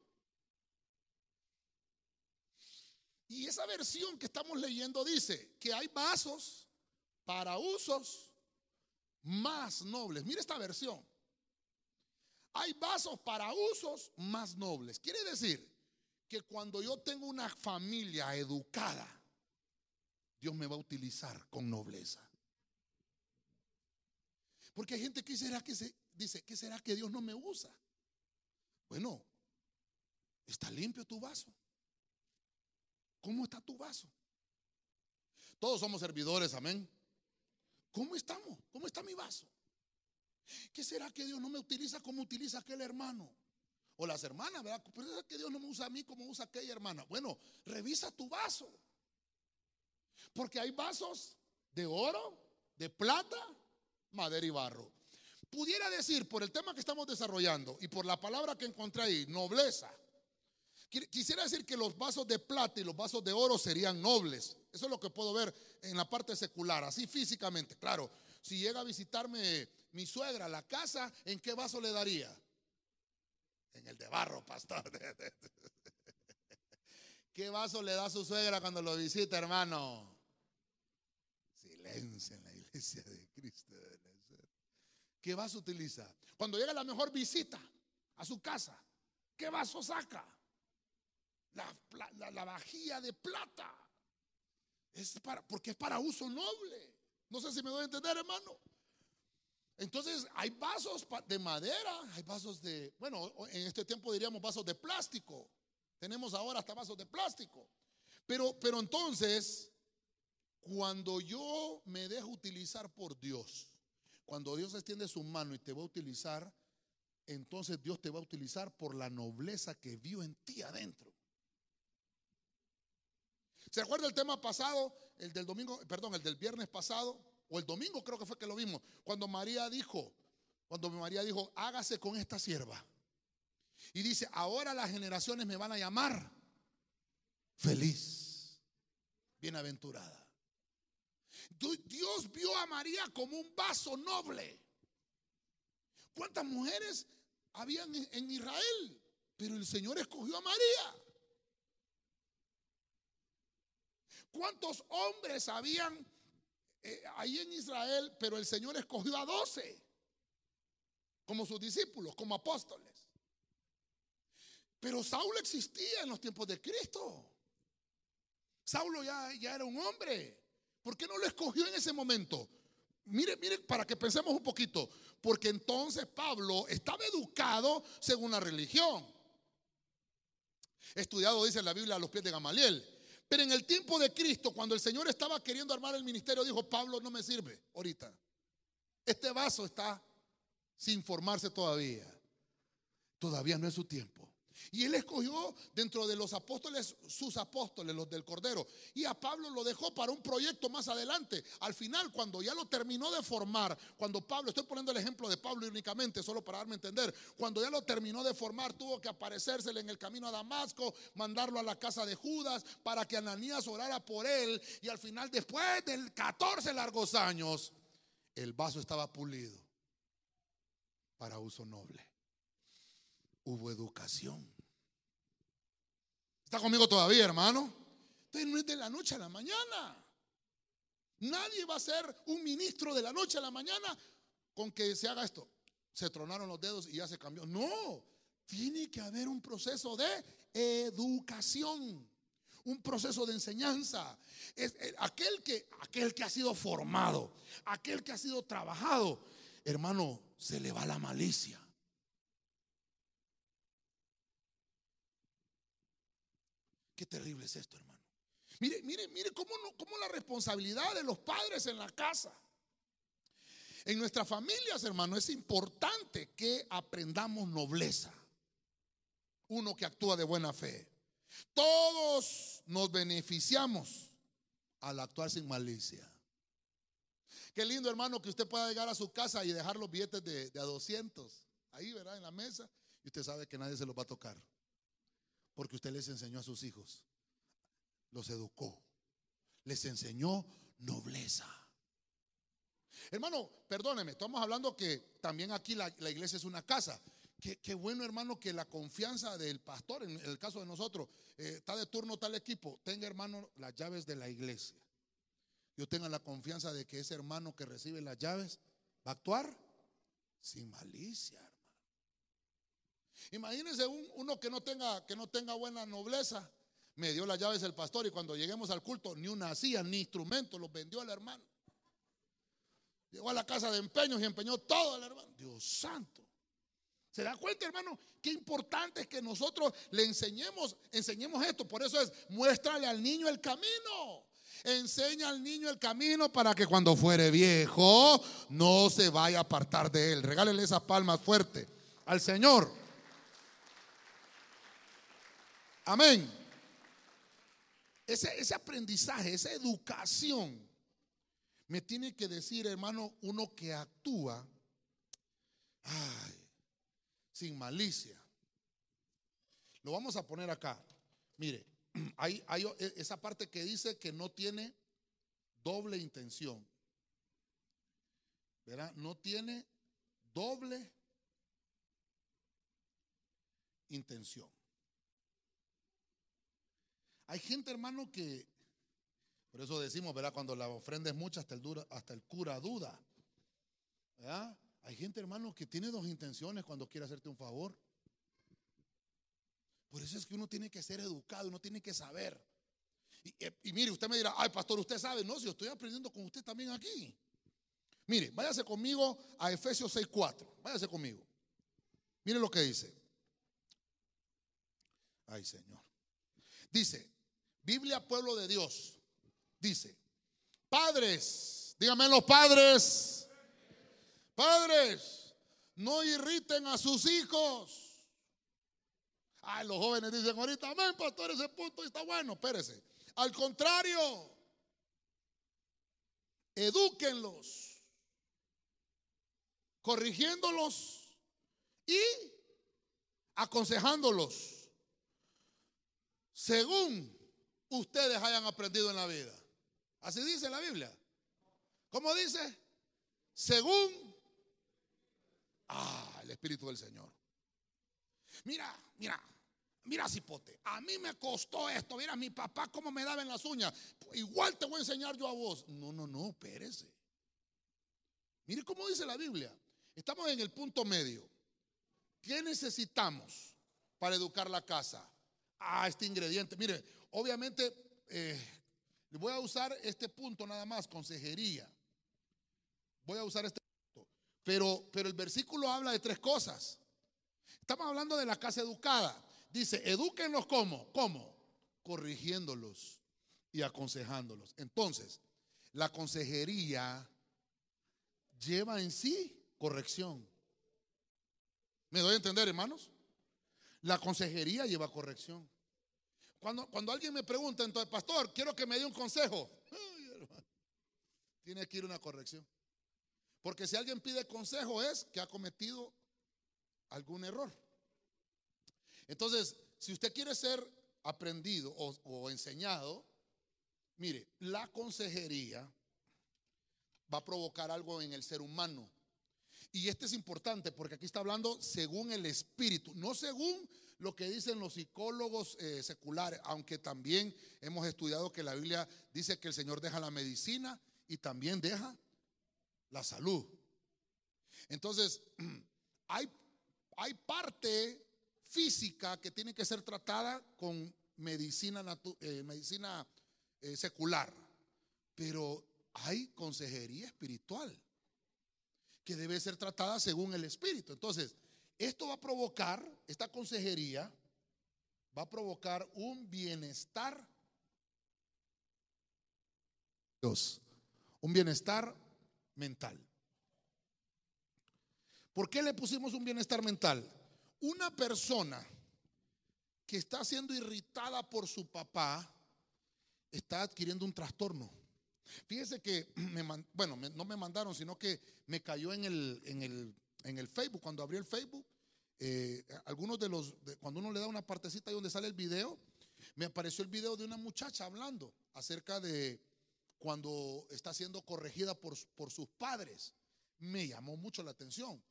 Y esa versión que estamos leyendo dice que hay vasos para usos más nobles. Mire esta versión. Hay vasos para usos más nobles. Quiere decir que cuando yo tengo una familia educada, Dios me va a utilizar con nobleza. Porque hay gente que será que se dice, ¿qué será que Dios no me usa? Bueno, está limpio tu vaso. ¿Cómo está tu vaso? Todos somos servidores, amén. ¿Cómo estamos? ¿Cómo está mi vaso? ¿Qué será que Dios no me utiliza como utiliza aquel hermano? O las hermanas, ¿verdad? ¿Por qué que Dios no me usa a mí como usa aquella hermana? Bueno, revisa tu vaso. Porque hay vasos de oro, de plata, madera y barro. Pudiera decir, por el tema que estamos desarrollando y por la palabra que encontré ahí, nobleza. Quisiera decir que los vasos de plata y los vasos de oro serían nobles. Eso es lo que puedo ver en la parte secular, así físicamente. Claro, si llega a visitarme mi suegra a la casa, ¿en qué vaso le daría? En el de barro, pastor. ¿Qué vaso le da su suegra cuando lo visita, hermano? Silencio en la iglesia de Cristo. ¿Qué vaso utiliza? Cuando llega la mejor visita a su casa, ¿qué vaso saca? La, la, la vajilla de plata. Es para, porque es para uso noble. No sé si me doy a entender, hermano. Entonces hay vasos de madera, hay vasos de, bueno, en este tiempo diríamos vasos de plástico. Tenemos ahora hasta vasos de plástico. Pero, pero entonces, cuando yo me dejo utilizar por Dios, cuando Dios extiende su mano y te va a utilizar, entonces Dios te va a utilizar por la nobleza que vio en ti adentro. ¿Se acuerda el tema pasado, el del domingo, perdón, el del viernes pasado, o el domingo creo que fue que lo vimos, cuando María dijo, cuando María dijo, hágase con esta sierva. Y dice, ahora las generaciones me van a llamar feliz, bienaventurada. Dios vio a María como un vaso noble. ¿Cuántas mujeres habían en Israel? Pero el Señor escogió a María. ¿Cuántos hombres habían eh, ahí en Israel? Pero el Señor escogió a doce como sus discípulos, como apóstoles. Pero Saulo existía en los tiempos de Cristo. Saulo ya, ya era un hombre. ¿Por qué no lo escogió en ese momento? Mire, mire, para que pensemos un poquito. Porque entonces Pablo estaba educado según la religión. Estudiado, dice la Biblia, a los pies de Gamaliel. Pero en el tiempo de Cristo, cuando el Señor estaba queriendo armar el ministerio, dijo, Pablo no me sirve ahorita. Este vaso está sin formarse todavía. Todavía no es su tiempo. Y él escogió dentro de los apóstoles sus apóstoles, los del Cordero. Y a Pablo lo dejó para un proyecto más adelante. Al final, cuando ya lo terminó de formar, cuando Pablo, estoy poniendo el ejemplo de Pablo únicamente, solo para darme a entender, cuando ya lo terminó de formar, tuvo que aparecérsele en el camino a Damasco, mandarlo a la casa de Judas para que Ananías orara por él. Y al final, después de 14 largos años, el vaso estaba pulido para uso noble hubo educación. ¿Está conmigo todavía, hermano? Entonces no es de la noche a la mañana. Nadie va a ser un ministro de la noche a la mañana con que se haga esto. Se tronaron los dedos y ya se cambió. No, tiene que haber un proceso de educación, un proceso de enseñanza. Es, eh, aquel, que, aquel que ha sido formado, aquel que ha sido trabajado, hermano, se le va la malicia. Qué terrible es esto, hermano. Mire, mire, mire cómo, cómo la responsabilidad de los padres en la casa. En nuestras familias, hermano, es importante que aprendamos nobleza. Uno que actúa de buena fe. Todos nos beneficiamos al actuar sin malicia. Qué lindo, hermano, que usted pueda llegar a su casa y dejar los billetes de, de a 200 ahí, ¿verdad? En la mesa. Y usted sabe que nadie se los va a tocar. Porque usted les enseñó a sus hijos. Los educó. Les enseñó nobleza. Hermano, perdóneme, estamos hablando que también aquí la, iglesia es una casa. Qué, bueno, hermano, que la confianza del pastor, en el caso de nosotros, eh, está de turno tal equipo, tenga, hermano, las llaves de la iglesia. Yo tenga la confianza de que ese hermano que recibe las llaves va a actuar sin malicia. Imagínense uno que no, tenga, que no tenga buena nobleza. Me dio las llaves el pastor y cuando lleguemos al culto, ni una hacía, ni instrumento, los vendió al hermano. Llegó a la casa de empeños y empeñó todo al hermano. Dios santo. ¿Se da cuenta, hermano? Qué importante es que nosotros le enseñemos, enseñemos esto. Por eso es, muéstrale al niño el camino. Enseña al niño el camino para que cuando fuere viejo no se vaya a apartar de él. Regálele esas palmas fuerte al Señor. Amén. Ese, ese aprendizaje, esa educación, me tiene que decir, hermano, uno que actúa sin malicia. Lo vamos a poner acá. Mire, hay, hay, esa parte que dice que no tiene doble intención. ¿Verdad? No tiene doble intención. Hay gente, hermano, que, por eso decimos, ¿verdad? Cuando la ofrenda es mucha, hasta el, cura duda. ¿Verdad? Hay gente, hermano, que tiene dos intenciones cuando quiere hacerte un favor. Por eso es que uno tiene que ser educado, uno tiene que saber. Y, mire, usted me dirá, ay pastor, usted sabe, no, si yo estoy aprendiendo con usted también aquí. Mire, váyase conmigo a Efesios 6.4, váyase conmigo. Mire lo que dice. Ay Señor. Dice, Biblia Pueblo de Dios, dice, padres, díganme los padres, padres, no irriten a sus hijos. Ay, los jóvenes dicen ahorita, amén, pastor, ese punto está bueno, espérese. Al contrario, edúquenlos, corrigiéndolos y aconsejándolos según ustedes hayan aprendido en la vida. Así dice la Biblia. ¿Cómo dice? Según ah, el Espíritu del Señor. Mira, mira, Mira, cipote, a mí me costó esto. Mira, mi papá cómo me daba en las uñas. Igual te voy a enseñar yo a vos. No, no, no, espérese. Mire cómo dice la Biblia. Estamos en el punto medio. ¿Qué necesitamos para educar la casa? Ah, este ingrediente. Mire, obviamente, eh, voy a usar este punto nada más, consejería. Voy a usar este punto. Pero, pero el versículo habla de tres cosas. Estamos hablando de la casa educada. Dice, edúquenlos como, ¿cómo? Corrigiéndolos y aconsejándolos. Entonces, la consejería lleva en sí corrección. ¿Me doy a entender, hermanos? La consejería lleva corrección. Cuando, cuando alguien me pregunta, entonces, pastor, quiero que me dé un consejo. tiene que ir una corrección. Porque si alguien pide consejo es que ha cometido algún error. Entonces, si usted quiere ser aprendido o, enseñado, mire, la consejería va a provocar algo en el ser humano. Y este es importante porque aquí está hablando según el espíritu, no según lo que dicen los psicólogos eh, seculares, aunque también hemos estudiado que la Biblia dice que el Señor deja la medicina y también deja la salud. Entonces, hay, hay parte física que tiene que ser tratada con medicina, eh, medicina eh, secular, pero hay consejería espiritual que debe ser tratada según el espíritu. Entonces, esto va a provocar, esta consejería va a provocar un bienestar. Dios, un bienestar mental. ¿Por qué le pusimos un bienestar mental? Una persona que está siendo irritada por su papá está adquiriendo un trastorno. Fíjese que, bueno, no me mandaron, sino que me cayó en el, en el, Facebook, cuando abrí el Facebook, eh, algunos de los, cuando uno le da una partecita ahí donde sale el video, me apareció el video de una muchacha hablando acerca de cuando está siendo corregida por, por sus padres. Me llamó mucho la atención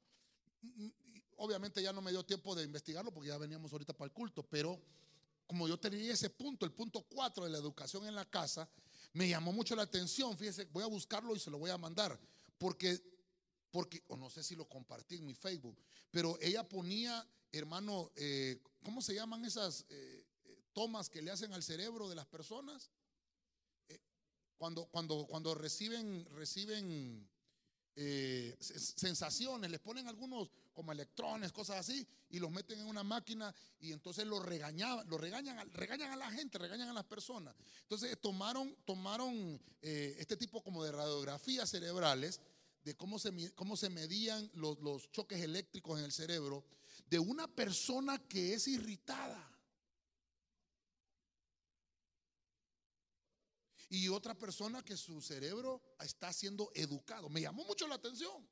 obviamente ya no me dio tiempo de investigarlo porque ya veníamos ahorita para el culto, pero como yo tenía ese punto, el punto 4 de la educación en la casa, me llamó mucho la atención. Fíjese, voy a buscarlo y se lo voy a mandar, porque, porque o no sé si lo compartí en mi Facebook, pero ella ponía, hermano, eh, ¿cómo se llaman esas eh, eh, tomas que le hacen al cerebro de las personas? cuando, cuando, cuando reciben, reciben sensaciones, les ponen algunos como electrones, cosas así, y los meten en una máquina y entonces lo regañaban, lo regañan, regañan a la gente, regañan a las personas. Entonces tomaron, tomaron este tipo como de radiografías cerebrales de cómo se, cómo se medían los, los choques eléctricos en el cerebro de una persona que es irritada. Y otra persona que su cerebro está siendo educado. Me llamó mucho la atención.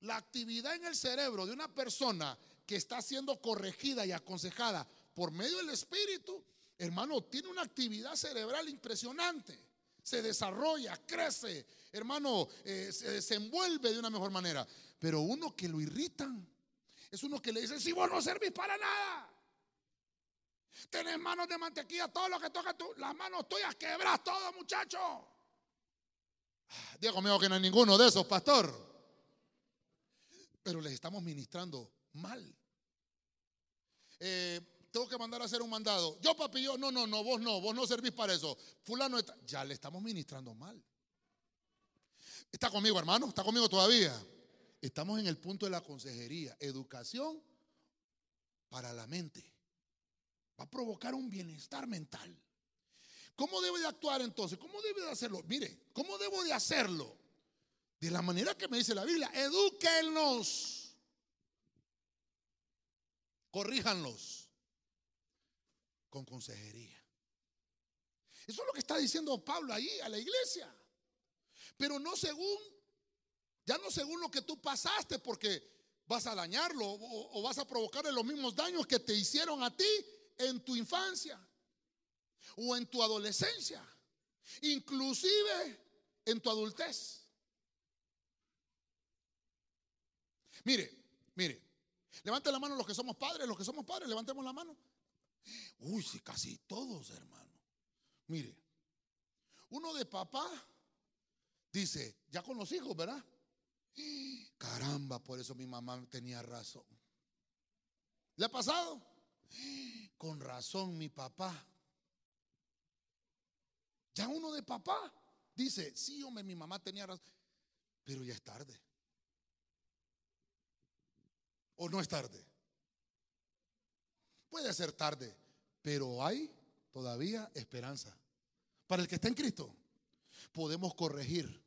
La actividad en el cerebro de una persona que está siendo corregida y aconsejada por medio del Espíritu, hermano, tiene una actividad cerebral impresionante. Se desarrolla, crece, hermano, eh, se desenvuelve de una mejor manera. Pero uno que lo irritan es uno que le dice, si vos no servís para nada. Tenés manos de mantequilla, todo lo que toca tú, las manos tuyas quebras todo, muchacho. Ah, Diego mío que no hay ninguno de esos, pastor pero les estamos ministrando mal. Eh, tengo que mandar a hacer un mandado. Yo, papi, yo, no, no, no, vos no, vos no servís para eso. Fulano está, ya le estamos ministrando mal. ¿Está conmigo, hermano? ¿Está conmigo todavía? Estamos en el punto de la consejería, educación para la mente. Va a provocar un bienestar mental. ¿Cómo debe de actuar entonces? ¿Cómo debe de hacerlo? Mire, ¿cómo debo de hacerlo? De la manera que me dice la Biblia, edúquenlos. Corríjanlos con consejería. Eso es lo que está diciendo Pablo ahí a la iglesia. Pero no según, ya no según lo que tú pasaste, porque vas a dañarlo o, vas a provocarle los mismos daños que te hicieron a ti en tu infancia o en tu adolescencia, inclusive en tu adultez. Mire, mire, levante la mano los que somos padres, los que somos padres, levantemos la mano. Uy, sí, casi todos, hermano. Mire, uno de papá dice, ya con los hijos, ¿verdad? Caramba, por eso mi mamá tenía razón. ¿Le ha pasado? Con razón mi papá. Ya uno de papá dice, sí, hombre, mi mamá tenía razón, pero ya es tarde. ¿O no es tarde? Puede ser tarde, pero hay todavía esperanza. Para el que está en Cristo, podemos corregir.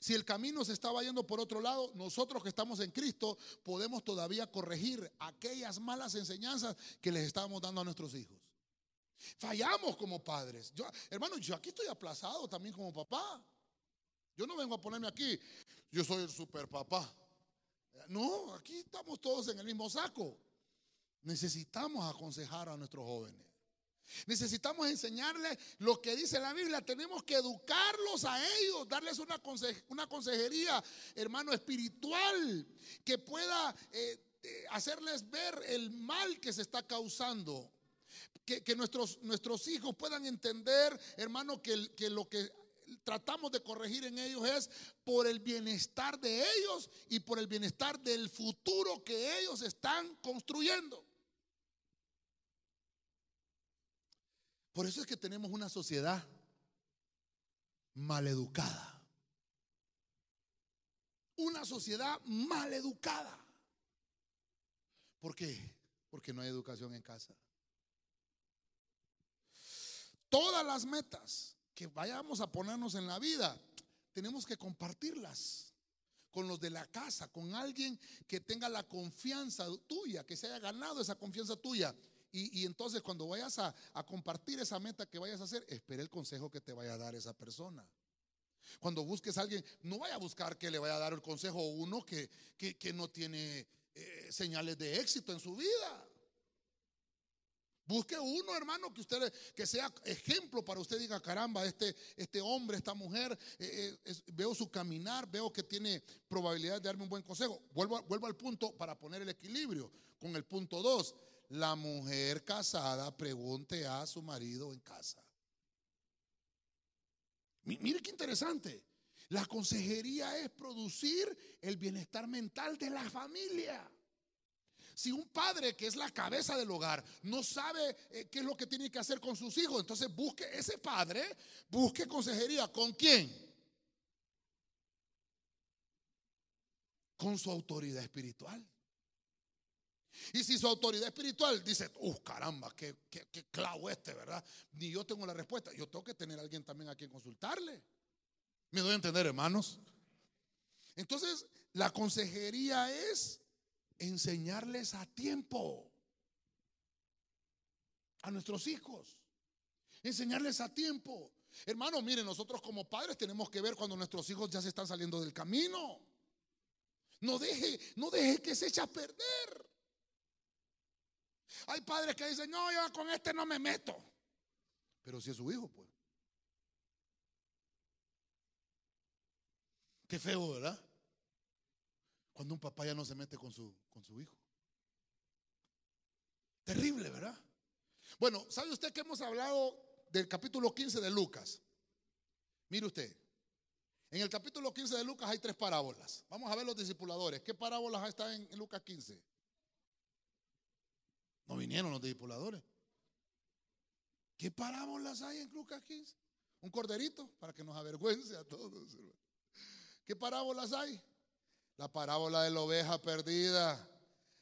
Si el camino se estaba yendo por otro lado, nosotros que estamos en Cristo podemos todavía corregir aquellas malas enseñanzas que les estábamos dando a nuestros hijos. Fallamos como padres. Yo, hermano, yo aquí estoy aplazado también como papá. Yo no vengo a ponerme aquí, yo soy el super papá. No, aquí estamos todos en el mismo saco. Necesitamos aconsejar a nuestros jóvenes. Necesitamos enseñarles lo que dice la Biblia. Tenemos que educarlos a ellos, darles una, consejería, hermano, espiritual, que pueda eh, eh, hacerles ver el mal que se está causando. Que, nuestros, hijos puedan entender, hermano, que lo que tratamos de corregir en ellos es por el bienestar de ellos y por el bienestar del futuro que ellos están construyendo. Por eso es que tenemos una sociedad maleducada. Una sociedad maleducada. ¿Por qué? Porque no hay educación en casa. Todas las metas que vayamos a ponernos en la vida, tenemos que compartirlas con los de la casa, con alguien que tenga la confianza tuya, que se haya ganado esa confianza tuya. Y, entonces cuando vayas a, compartir esa meta que vayas a hacer, espera el consejo que te vaya a dar esa persona. Cuando busques a alguien, no vaya a buscar que le vaya a dar el consejo a uno que, no tiene eh, señales de éxito en su vida. Busque uno, hermano, que usted que sea ejemplo para usted. Diga, caramba, este, este hombre, esta mujer, eh, eh, veo su caminar, veo que tiene probabilidad de darme un buen consejo. Vuelvo, vuelvo al punto para poner el equilibrio con el punto 2 la mujer casada pregunte a su marido en casa. Mire qué interesante. La consejería es producir el bienestar mental de la familia. Si un padre que es la cabeza del hogar no sabe eh, qué es lo que tiene que hacer con sus hijos, entonces busque ese padre, busque consejería. ¿Con quién? Con su autoridad espiritual. Y si su autoridad espiritual dice, uh, caramba, qué, clavo este, ¿verdad? Ni yo tengo la respuesta. Yo tengo que tener a alguien también a quien consultarle. ¿Me doy a entender, hermanos? Entonces, la consejería es enseñarles a tiempo a nuestros hijos. Enseñarles a tiempo. Hermano, miren, nosotros como padres tenemos que ver cuando nuestros hijos ya se están saliendo del camino. No deje, no deje que se eche a perder. Hay padres que dicen, no, yo con este no me meto. Pero si es su hijo, pues. Qué feo, ¿verdad? Cuando un papá ya no se mete con su, con su hijo. Terrible, ¿verdad? Bueno, ¿sabe usted que hemos hablado del capítulo 15 de Lucas? Mire usted, en el capítulo 15 de Lucas hay tres parábolas. Vamos a ver los discipuladores. ¿Qué parábolas están en Lucas 15? No vinieron los discipuladores. ¿Qué parábolas hay en Lucas 15? Un corderito para que nos avergüence a todos. ¿Qué parábolas hay? La parábola de la oveja perdida,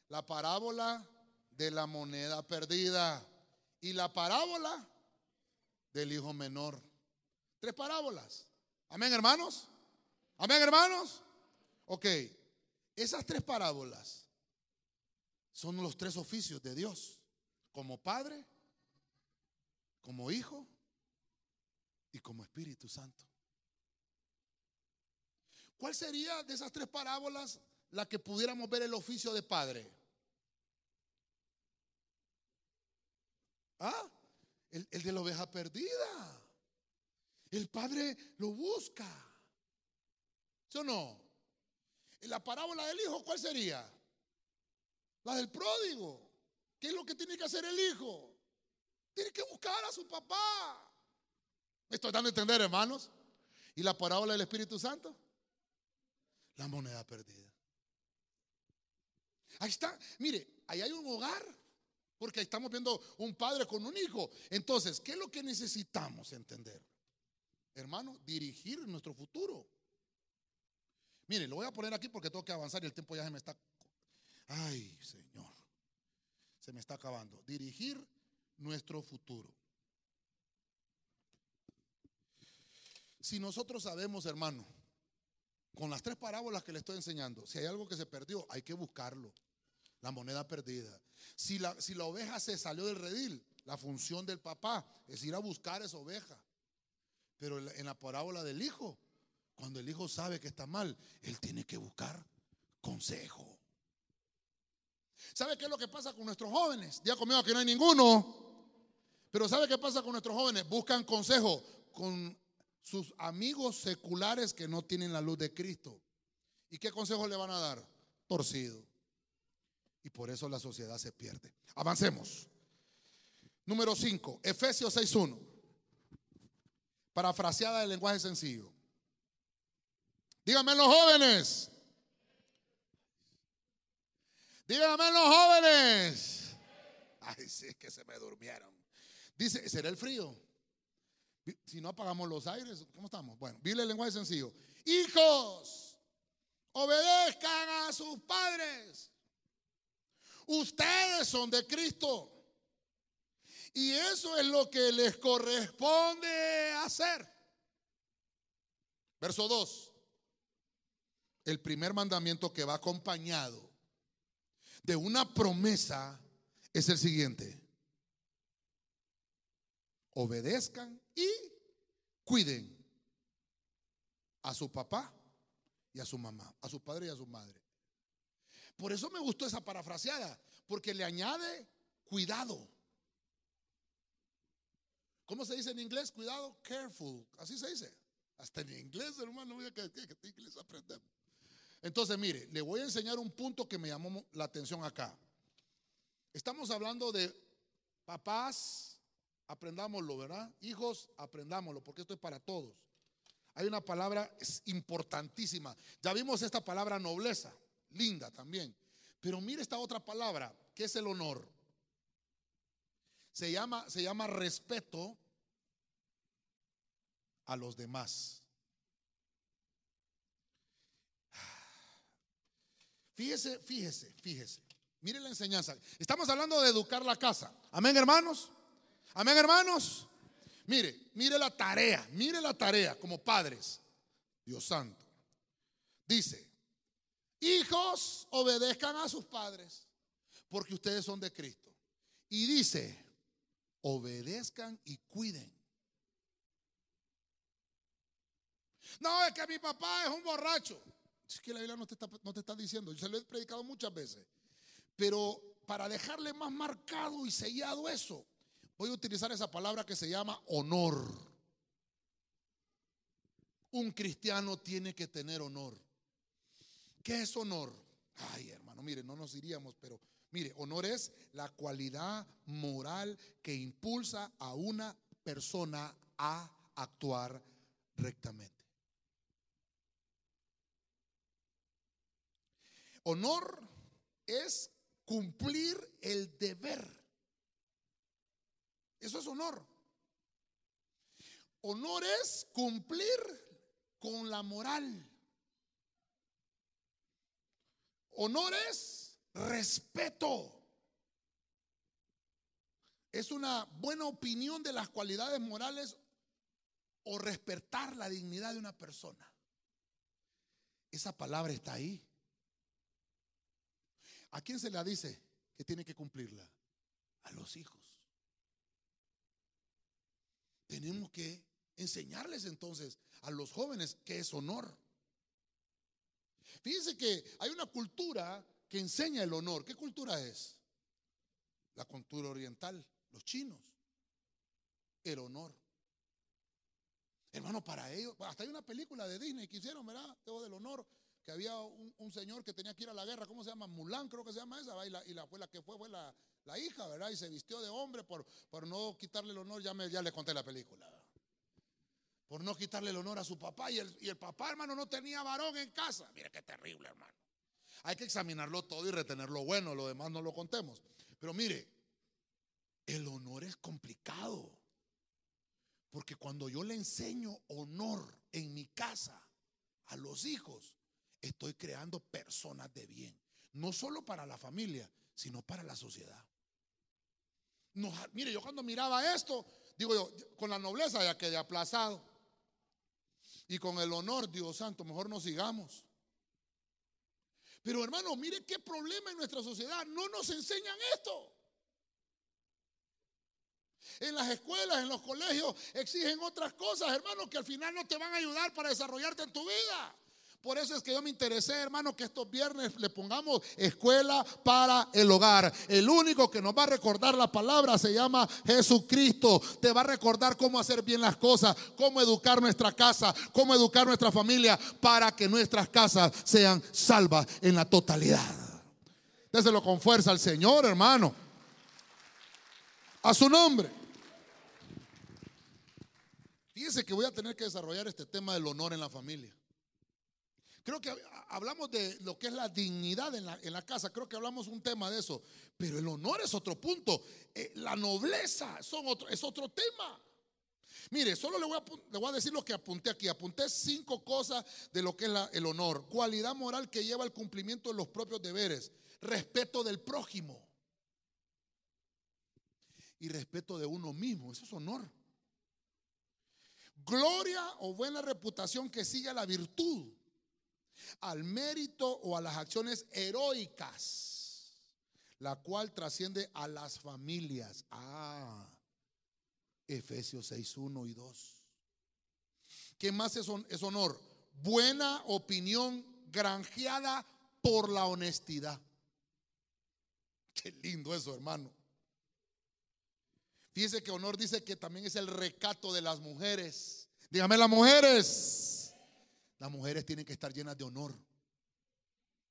la parábola de la moneda perdida y la parábola del hijo menor. Tres parábolas. Amén, hermanos. Amén, hermanos. Ok, esas tres parábolas son los tres oficios de Dios, como Padre, como Hijo y como Espíritu Santo. ¿Cuál sería de esas tres parábolas la que pudiéramos ver el oficio de Padre? ¿Ah? El, de la oveja perdida. El Padre lo busca. ¿Sí o no? En la parábola del Hijo, ¿cuál sería? La del pródigo. ¿Qué es lo que tiene que hacer el Hijo? Tiene que buscar a su papá. ¿Me estoy dando a entender, hermanos? ¿Y la parábola del Espíritu Santo? La moneda perdida. Ahí está. Mire, ahí hay un hogar. Porque estamos viendo un padre con un hijo. Entonces, ¿qué es lo que necesitamos entender? Hermano, dirigir nuestro futuro. Mire, lo voy a poner aquí porque tengo que avanzar y el tiempo ya se me está... Ay, Señor. Se me está acabando. Dirigir nuestro futuro. Si nosotros sabemos, hermano, con las tres parábolas que le estoy enseñando, si hay algo que se perdió, hay que buscarlo. La moneda perdida. Si la, si la oveja se salió del redil, la función del papá es ir a buscar esa oveja. Pero en la parábola del hijo, cuando el hijo sabe que está mal, él tiene que buscar consejo. ¿Sabe qué es lo que pasa con nuestros jóvenes? Ya conmigo que no hay ninguno. Pero ¿sabe qué pasa con nuestros jóvenes? Buscan consejo con sus amigos seculares que no tienen la luz de Cristo. ¿Y qué consejo le van a dar? Torcido. Y por eso la sociedad se pierde. Avancemos. Número 5, Efesios 6.1. Parafraseada del lenguaje sencillo. Díganme los jóvenes. Díganme los jóvenes. Ay, sí, es que se me durmieron. Dice, ¿será el frío? Si no apagamos los aires, ¿cómo estamos? Bueno, dile el lenguaje sencillo. Hijos, obedezcan a sus padres. Ustedes son de Cristo. Y eso es lo que les corresponde hacer. Verso 2. El primer mandamiento que va acompañado de una promesa es el siguiente obedezcan y cuiden a su papá y a su mamá, a su padre y a su madre. Por eso me gustó esa parafraseada, porque le añade cuidado. ¿Cómo se dice en inglés? Cuidado, careful. Así se dice. Hasta en inglés, hermano, mira que, que, inglés aprendemos. Entonces, mire, le voy a enseñar un punto que me llamó la atención acá. Estamos hablando de papás, aprendámoslo, ¿verdad? Hijos, aprendámoslo, porque esto es para todos. Hay una palabra importantísima. Ya vimos esta palabra nobleza, linda también. Pero mire esta otra palabra, que es el honor. Se llama, se llama respeto a los demás. Fíjese, fíjese, fíjese. Mire la enseñanza. Estamos hablando de educar la casa. Amén, hermanos. Amén, hermanos. Mire, mire la tarea, mire la tarea como padres. Dios santo. Dice, hijos, obedezcan a sus padres, porque ustedes son de Cristo. Y dice, obedezcan y cuiden. No, es que mi papá es un borracho. Es que la Biblia no te, está, no te está diciendo. Yo se lo he predicado muchas veces. Pero para dejarle más marcado y sellado eso, Voy a utilizar esa palabra que se llama honor. Un cristiano tiene que tener honor. ¿Qué es honor? Ay, hermano, mire, no nos iríamos, pero mire, honor es la cualidad moral que impulsa a una persona a actuar rectamente. Honor es cumplir el deber Eso es honor. Honor es cumplir con la moral. Honor es respeto. Es una buena opinión de las cualidades morales o respetar la dignidad de una persona. Esa palabra está ahí. ¿A quién se la dice que tiene que cumplirla? A los hijos. Tenemos que enseñarles entonces a los jóvenes que es honor. Fíjense que hay una cultura que enseña el honor. ¿Qué cultura es? La cultura oriental, los chinos. El honor. Hermano, para ellos, hasta hay una película de Disney que hicieron, ¿verdad? Todo del honor, que había un, señor que tenía que ir a la guerra, ¿cómo se llama? Mulan, creo que se llama esa, y la, y la, fue la que fue, fue la, hija, ¿verdad? Y se vistió de hombre por, por no quitarle el honor, ya, me, ya le conté la película. Por no quitarle el honor a su papá, y el, y el papá, hermano, no tenía varón en casa. Mire qué terrible, hermano. Hay que examinarlo todo y retener lo bueno, lo demás no lo contemos. Pero mire, el honor es complicado. Porque cuando yo le enseño honor en mi casa a los hijos, estoy creando personas de bien. No solo para la familia, sino para la sociedad. mire, yo cuando miraba esto, digo yo, con la nobleza ya quedé aplazado. Y con el honor, Dios santo, mejor nos sigamos. Pero hermano, mire qué problema en nuestra sociedad. No nos enseñan esto. En las escuelas, en los colegios, exigen otras cosas, hermano, que al final no te van a ayudar para desarrollarte en tu vida. Por eso es que yo me interesé, hermano, que estos viernes le pongamos escuela para el hogar. El único que nos va a recordar la palabra se llama Jesucristo. Te va a recordar cómo hacer bien las cosas, cómo educar nuestra casa, cómo educar nuestra familia para que nuestras casas sean salvas en la totalidad. Déselo con fuerza al Señor, hermano. A su nombre. Fíjense que voy a tener que desarrollar este tema del honor en la familia. Creo que hablamos de lo que es la dignidad en la, casa, creo que hablamos un tema de eso, pero el honor es otro punto, eh, la nobleza son otro, es otro tema. Mire, solo le voy, a, decir lo que apunté aquí. Apunté cinco cosas de lo que es el honor. Cualidad moral que lleva al cumplimiento de los propios deberes. Respeto del prójimo. Y respeto de uno mismo. Eso es honor. Gloria o buena reputación que siga la virtud al mérito o a las acciones heroicas, la cual trasciende a las familias. Ah, Efesios 6, 1 y 2. ¿Qué más es, es honor? Buena opinión granjeada por la honestidad. Qué lindo eso, hermano. Fíjese que honor dice que también es el recato de las mujeres. Dígame las mujeres. Las mujeres tienen que estar llenas de honor.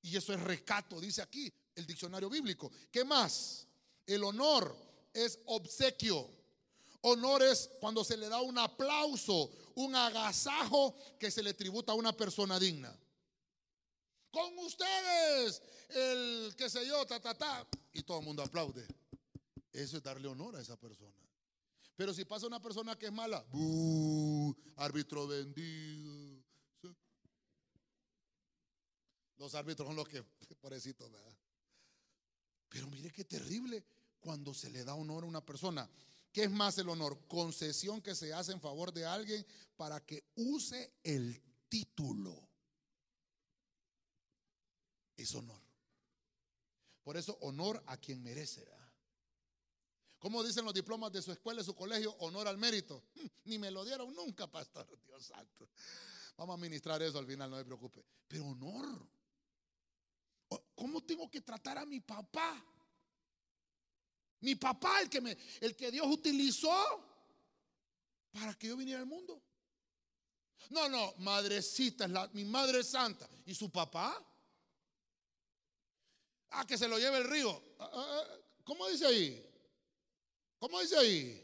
Y eso es rescato, dice aquí el diccionario bíblico. ¿Qué más? El honor es obsequio. Honor es cuando se le da un aplauso, un agasajo que se le tributa a una persona digna. Con ustedes, el que sé yo, ta, ta, ta. Y todo el mundo aplaude. Eso es darle honor a esa persona. Pero si pasa una persona que es mala, árbitro vendido los árbitros son los que, pobrecitos, ¿verdad? Pero mire qué terrible cuando se le da honor a una persona. ¿Qué es más el honor? Concesión que se hace en favor de alguien para que use el título. Es honor. Por eso, honor a quien merece. ¿Cómo dicen los diplomas de su escuela, de su colegio? Honor al mérito. Ni me lo dieron nunca, pastor. Dios santo. Vamos a ministrar eso al final, no me preocupe. Pero honor. ¿Cómo tengo que tratar a mi papá? Mi papá, el que, me, el que Dios utilizó para que yo viniera al mundo. No, no, madrecita, es la, mi madre santa. ¿Y su papá? Ah, que se lo lleve el río. Ah, ah, ah, ¿Cómo dice ahí? ¿Cómo dice ahí?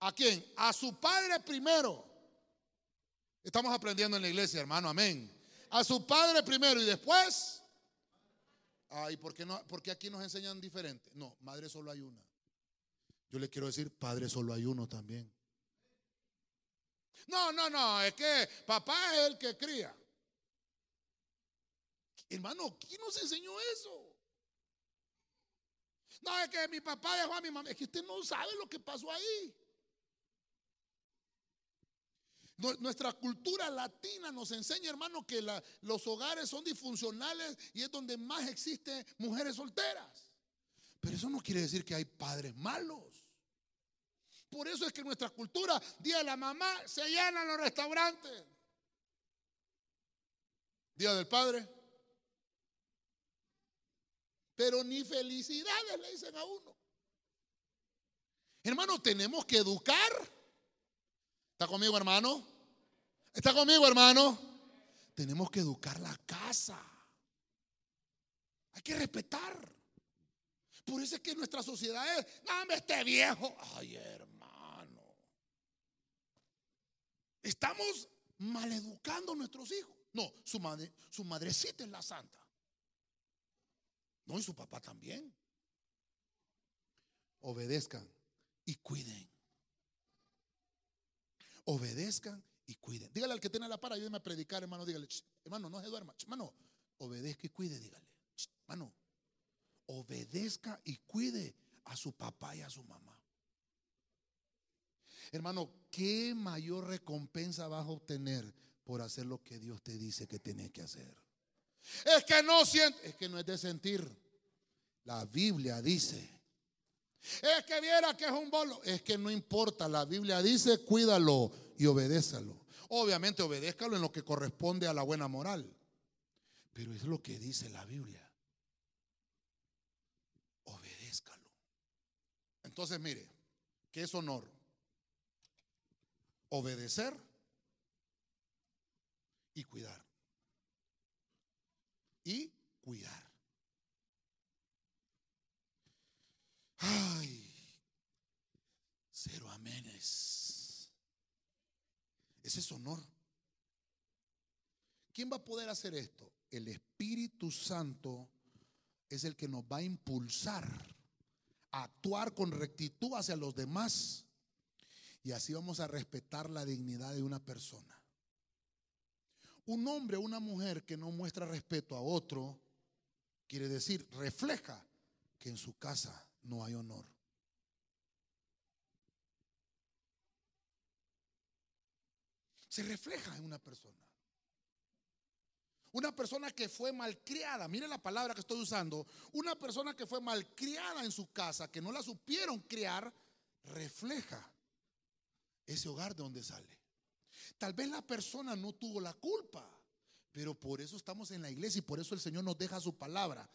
¿A quién? A su padre primero. Estamos aprendiendo en la iglesia, hermano, amén. A su padre primero y después Ay, ¿por qué, no, ¿por aquí nos enseñan diferente? No, madre solo hay una. Yo le quiero decir, padre, solo hay uno también. No, no, no, es que papá es el que cría. Hermano, ¿quién nos enseñó eso? No, es que mi papá dejó a mi mamá. Es que usted no sabe lo que pasó ahí. Nuestra cultura latina nos enseña, hermano, que los hogares son disfuncionales y es donde más existen mujeres solteras. Pero eso no quiere decir que hay padres malos. Por eso es que nuestra cultura, Día de la Mamá, se llenan los restaurantes. Día del Padre. Pero ni felicidades le dicen a uno. Hermano, tenemos que educar. ¿Está conmigo, hermano? ¿Está conmigo, hermano? Tenemos que educar la casa. Hay que respetar. Por eso es que nuestra sociedad es, no, me esté viejo. Ay, hermano. Estamos maleducando a nuestros hijos. No, su madre, su madrecita es la santa. No, y su papá también. Obedezcan y cuiden. Obedezcan y cuiden. Dígale al que tiene la para, ayúdeme a predicar, hermano. Dígale, hermano, no se duerma. Hermano, obedezca y cuide, dígale. Hermano, obedezca y cuide a su papá y a su mamá. Hermano, ¿qué mayor recompensa vas a obtener por hacer lo que Dios te dice que tienes que hacer? Es que no siente, es que no es de sentir. La Biblia dice, es que viera que es un bolo, es que no importa, la Biblia dice, cuídalo y obedézalo. Obviamente obedézcalo en lo que corresponde a la buena moral, pero es lo que dice la Biblia. Obedézcalo. Entonces, mire, ¿qué es honor? Obedecer y cuidar y cuidar. Ay, cero amenes. Ese es honor. ¿Quién va a poder hacer esto? El Espíritu Santo es el que nos va a impulsar a actuar con rectitud hacia los demás. Y así vamos a respetar la dignidad de una persona. Un hombre o una mujer que no muestra respeto a otro, quiere decir, refleja que en su casa no hay honor. Se refleja en una persona. Una persona que fue malcriada, mire la palabra que estoy usando, una persona que fue malcriada en su casa, que no la supieron criar, refleja ese hogar de donde sale. Tal vez la persona no tuvo la culpa, pero por eso estamos en la iglesia y por eso el Señor nos deja su palabra,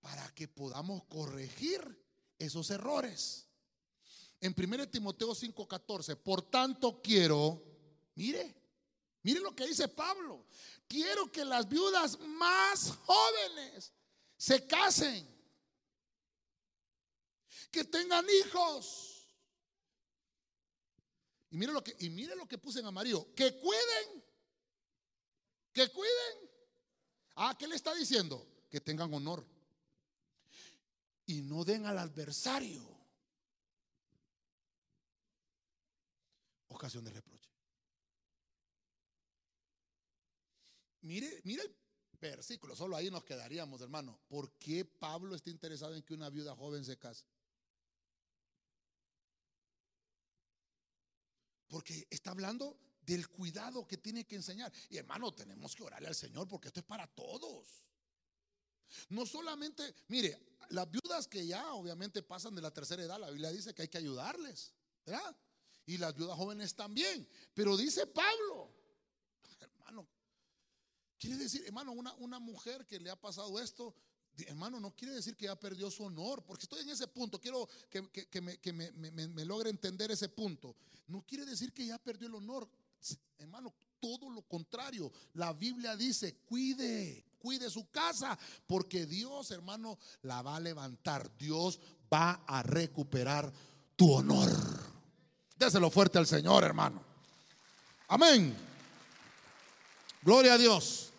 para que podamos corregir esos errores. En 1 Timoteo 5:14, por tanto quiero, mire, mire lo que dice Pablo, quiero que las viudas más jóvenes se casen, que tengan hijos y mire lo que, y mire lo que puse en amarillo. Que cuiden. Que cuiden. Ah, ¿qué le está diciendo? Que tengan honor. Y no den al adversario ocasión de reproche. Mire, mire el versículo, solo ahí nos quedaríamos, hermano. ¿Por qué Pablo está interesado en que una viuda joven se case? Porque está hablando del cuidado que tiene que enseñar. Y hermano, tenemos que orarle al Señor porque esto es para todos. No solamente, mire, las viudas que ya obviamente pasan de la tercera edad, la Biblia dice que hay que ayudarles, ¿verdad? Y las viudas jóvenes también. Pero dice Pablo, hermano, quiere decir, hermano, una, una mujer que le ha pasado esto, Hermano, no quiere decir que ya perdió su honor, porque estoy en ese punto, quiero que, me, logre entender ese punto. No quiere decir que ya perdió el honor, hermano, todo lo contrario. La Biblia dice, cuide, cuide su casa, porque Dios, hermano, la va a levantar. Dios va a recuperar tu honor. Déselo fuerte al Señor, hermano. Amén. Gloria a Dios.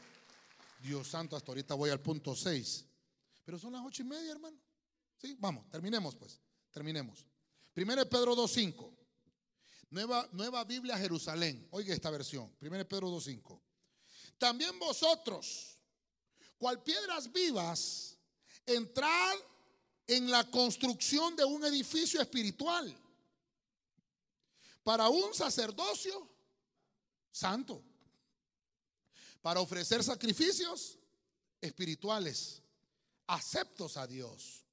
Dios santo, hasta ahorita voy al punto 6. Pero son las ocho y media, hermano. Sí, vamos, terminemos pues, terminemos. 1 Pedro 2.5. Nueva, Nueva Biblia Jerusalén. Oiga esta versión. 1 Pedro 2.5. También vosotros, cual piedras vivas, entrad en la construcción de un edificio espiritual para un sacerdocio santo, para ofrecer sacrificios espirituales aceptos a Dios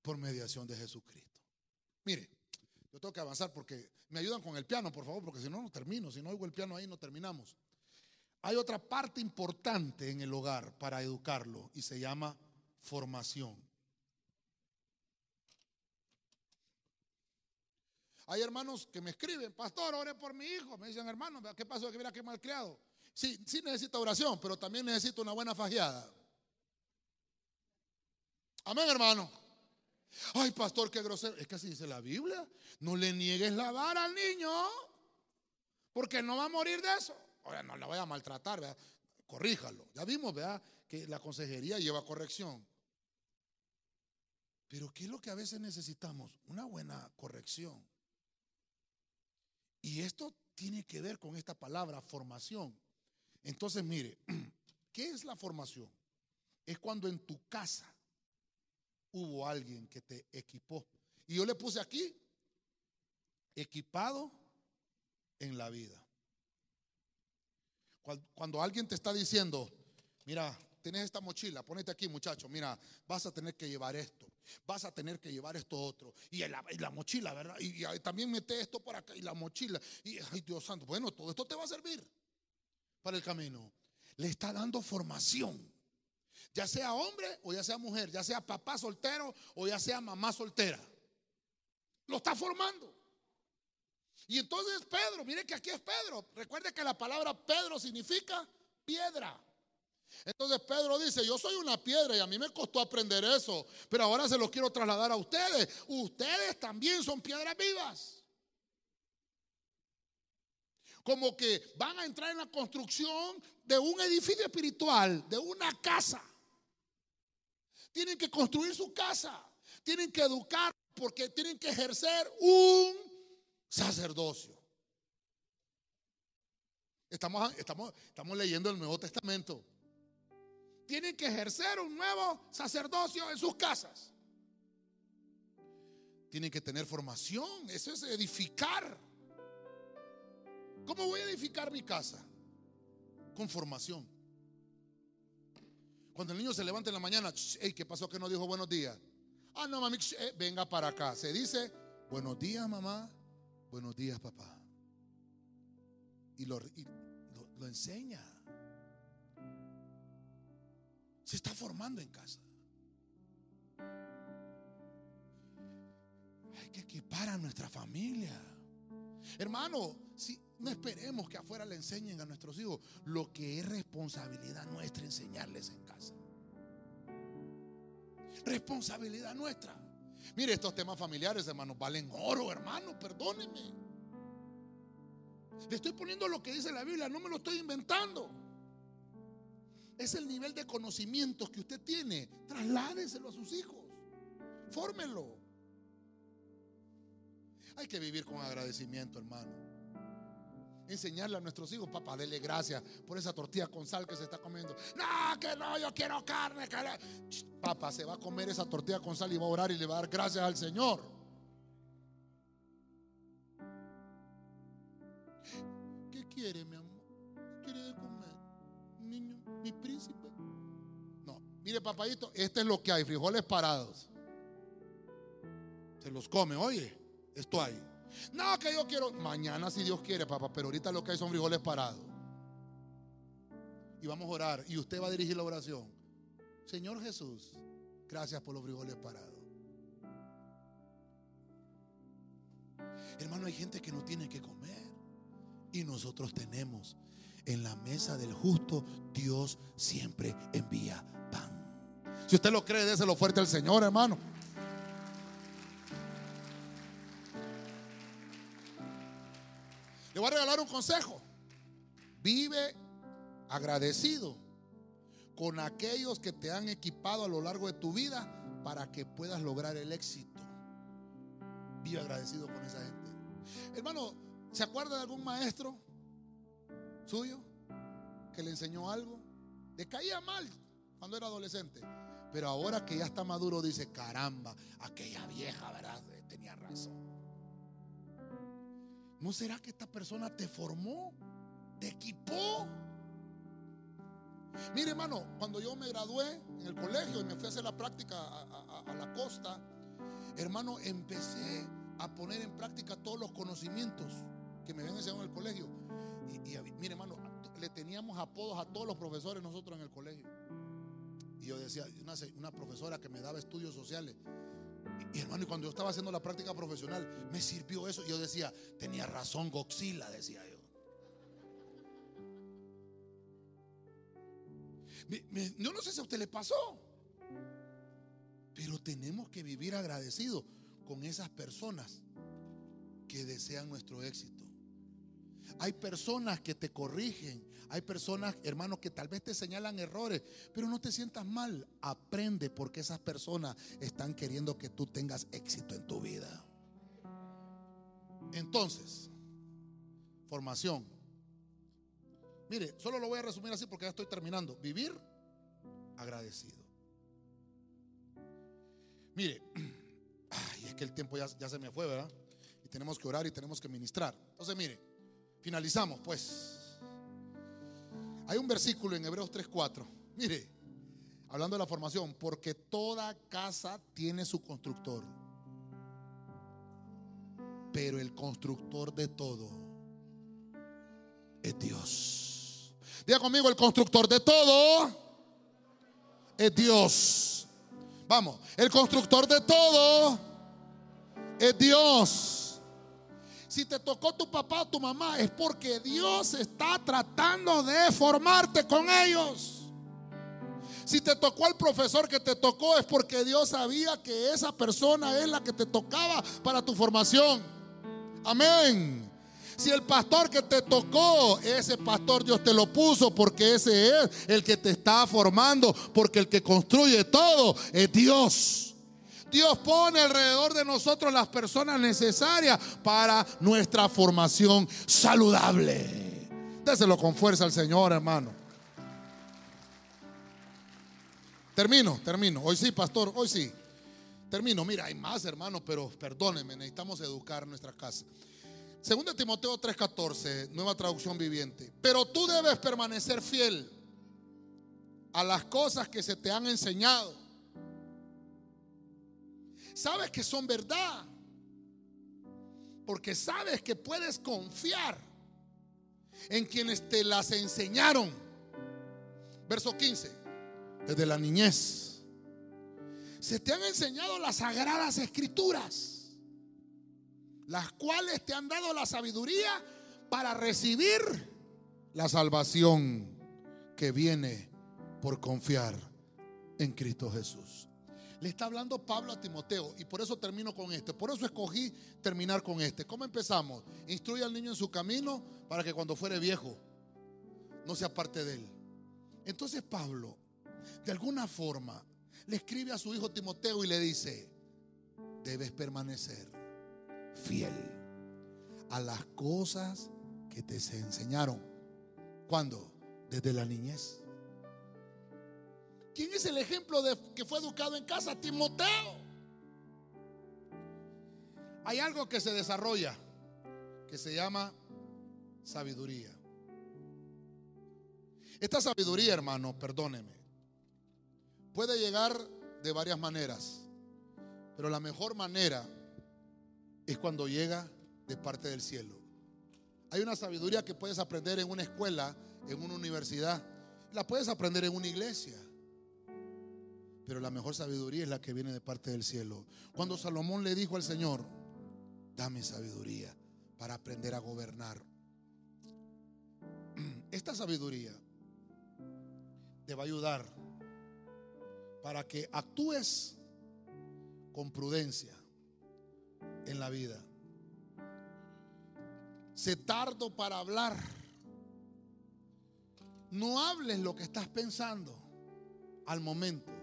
por mediación de Jesucristo. Mire, yo tengo que avanzar porque me ayudan con el piano, por favor, porque si no, no termino. Si no oigo el piano ahí, no terminamos. Hay otra parte importante en el hogar para educarlo y se llama formación. Hay hermanos que me escriben, pastor, ore por mi hijo. Me dicen, hermano, ¿qué pasó? Que mira qué mal criado. Sí, sí necesita oración, pero también necesita una buena fajeada. Amén, hermano. Ay, pastor, qué grosero. Es que así dice la Biblia. No le niegues la vara al niño, porque no va a morir de eso. Ahora, no la voy a maltratar, ¿verdad? Corríjalo. Ya vimos, ¿verdad? Que la consejería lleva corrección. Pero ¿qué es lo que a veces necesitamos? Una buena corrección. Y esto tiene que ver con esta palabra, formación. Entonces, mire, ¿qué es la formación? Es cuando en tu casa hubo alguien que te equipó. Y yo le puse aquí, equipado en la vida. Cuando, alguien te está diciendo, mira, tienes esta mochila, ponete aquí muchacho, mira, vas a tener que llevar esto, vas a tener que llevar esto otro, y la, la mochila, ¿verdad? Y, también mete esto por acá, y la mochila, y ay Dios santo, bueno, todo esto te va a servir para el camino. Le está dando formación, ya sea hombre o ya sea mujer, ya sea papá soltero o ya sea mamá soltera. Lo está formando. Y entonces Pedro, mire que aquí es Pedro. Recuerde que la palabra Pedro significa piedra. Entonces Pedro dice, yo soy una piedra y a mí me costó aprender eso, pero ahora se lo quiero trasladar a ustedes. Ustedes también son piedras vivas. Como que van a entrar en la construcción de un edificio espiritual, de una casa. Tienen que construir su casa, tienen que educar porque tienen que ejercer un sacerdocio. Estamos, estamos, estamos leyendo el Nuevo Testamento tienen que ejercer un nuevo sacerdocio en sus casas. Tienen que tener formación, eso es edificar. ¿Cómo voy a edificar mi casa? Con formación. Cuando el niño se levanta en la mañana, ¿qué pasó que no dijo buenos días? Ah, no, mami, eh, venga para acá. Se dice, buenos días, mamá, buenos días, papá. Y lo, enseña. Se está formando en casa. Hay que equipar a nuestra familia. Hermano, si no esperemos que afuera le enseñen a nuestros hijos lo que es responsabilidad nuestra enseñarles en casa. Responsabilidad nuestra. Mire, estos temas familiares, hermanos, valen oro, hermano, perdónenme. Le estoy poniendo lo que dice la Biblia, no me lo estoy inventando es el nivel de conocimientos que usted tiene. Trasládeselo a sus hijos. Fórmelo. Hay que vivir con agradecimiento, hermano. Enseñarle a nuestros hijos, papá, dele gracias por esa tortilla con sal que se está comiendo. No, que no, yo quiero carne. Papá, se va a comer esa tortilla con sal y va a orar y le va a dar gracias al Señor. ¿Qué quiere, mi amor? mi príncipe. No, mire papadito, este es lo que hay, frijoles parados. Se los come, oye, esto hay. No, que yo quiero, mañana si Dios quiere, papá, pero ahorita lo que hay son frijoles parados. Y vamos a orar, y usted va a dirigir la oración. Señor Jesús, gracias por los frijoles parados. Hermano, hay gente que no tiene que comer. Y nosotros tenemos en la mesa del justo Dios siempre envía pan. Si usted lo cree, déselo fuerte al Señor, hermano. Le voy a regalar un consejo. Vive agradecido con aquellos que te han equipado a lo largo de tu vida para que puedas lograr el éxito. Vive agradecido con esa gente. Hermano, ¿se acuerda de algún maestro suyo que le enseñó algo? Le caía mal cuando era adolescente. Pero ahora que ya está maduro dice, caramba, aquella vieja, ¿verdad? Tenía razón. ¿No será que esta persona te formó? ¿Te equipó? Mire, hermano, cuando yo me gradué en el colegio y me fui a hacer la práctica a, la costa, hermano, empecé a poner en práctica todos los conocimientos que me habían enseñado en el colegio. Y, mire, hermano, le teníamos apodos a todos los profesores nosotros en el colegio. Y yo decía, una profesora que me daba estudios sociales. Y, hermano, y cuando yo estaba haciendo la práctica profesional, me sirvió eso. Yo decía, tenía razón Goxila, decía yo. yo no sé si a usted le pasó, pero tenemos que vivir agradecidos con esas personas que desean nuestro éxito. Hay personas que te corrigen, hay personas, hermanos, que tal vez te señalan errores, pero no te sientas mal. Aprende porque esas personas están queriendo que tú tengas éxito en tu vida. Entonces, formación. Mire, solo lo voy a resumir así porque ya estoy terminando. Vivir agradecido. Mire, ay, es que el tiempo ya, ya se me fue, ¿verdad? Y tenemos que orar y tenemos que ministrar. Entonces, mire, finalizamos, pues. Hay un versículo en Hebreos 3:4. Mire, hablando de la formación, porque toda casa tiene su constructor. Pero el constructor de todo es Dios. Diga conmigo, el constructor de todo es Dios. Vamos, el constructor de todo es Dios. Si te tocó tu papá o tu mamá es porque Dios está tratando de formarte con ellos. Si te tocó el profesor que te tocó es porque Dios sabía que esa persona es la que te tocaba para tu formación. Amén. Si el pastor que te tocó, ese pastor Dios te lo puso porque ese es el que te está formando, porque el que construye todo es Dios. Dios pone alrededor de nosotros las personas necesarias para nuestra formación saludable. Déselo con fuerza al Señor, hermano. Termino, termino. Hoy sí, pastor, hoy sí. Termino. Mira, hay más, hermano, pero perdónenme, necesitamos educar nuestra casa. Segunda Timoteo 3:14, nueva traducción viviente. Pero tú debes permanecer fiel a las cosas que se te han enseñado. Sabes que son verdad. Porque sabes que puedes confiar en quienes te las enseñaron. Verso 15. Desde la niñez. Se te han enseñado las sagradas escrituras las cuales te han dado la sabiduría para recibir la salvación que viene por confiar en Cristo Jesús. Le está hablando Pablo a Timoteo y por eso termino con este. Por eso escogí terminar con este. ¿Cómo empezamos? Instruye al niño en su camino para que cuando fuere viejo no sea parte de él. Entonces Pablo, de alguna forma, le escribe a su hijo Timoteo y le dice, debes permanecer fiel a las cosas que te se enseñaron. ¿Cuándo? Desde la niñez. ¿Quién es el ejemplo de que fue educado en casa? Timoteo. Hay algo que se desarrolla que se llama sabiduría. Esta sabiduría, hermano, perdóneme, puede llegar de varias maneras, pero la mejor manera es cuando llega de parte del cielo. Hay una sabiduría que puedes aprender en una escuela, en una universidad, la puedes aprender en una iglesia. Pero la mejor sabiduría es la que viene de parte del cielo. Cuando Salomón le dijo al Señor, dame sabiduría para aprender a gobernar. Esta sabiduría te va a ayudar para que actúes con prudencia, en la vida. Se tardo para hablar. No hables lo que estás pensando al momento.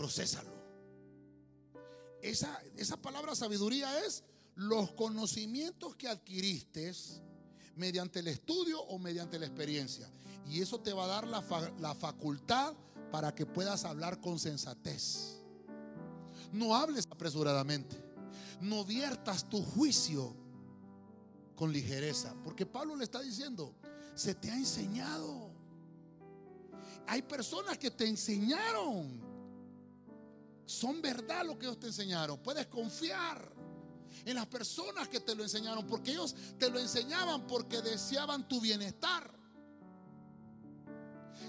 Procésalo. esa, esa palabra sabiduría es los conocimientos que adquiriste mediante el estudio o mediante la experiencia. Y eso te va a dar la, la facultad para que puedas hablar con sensatez. No hables apresuradamente. No viertas tu juicio con ligereza. Porque Pablo le está diciendo, se te ha enseñado. Hay personas que te enseñaron. Son verdad lo que ellos te enseñaron. Puedes confiar en las personas que te lo enseñaron. Porque ellos te lo enseñaban porque deseaban tu bienestar.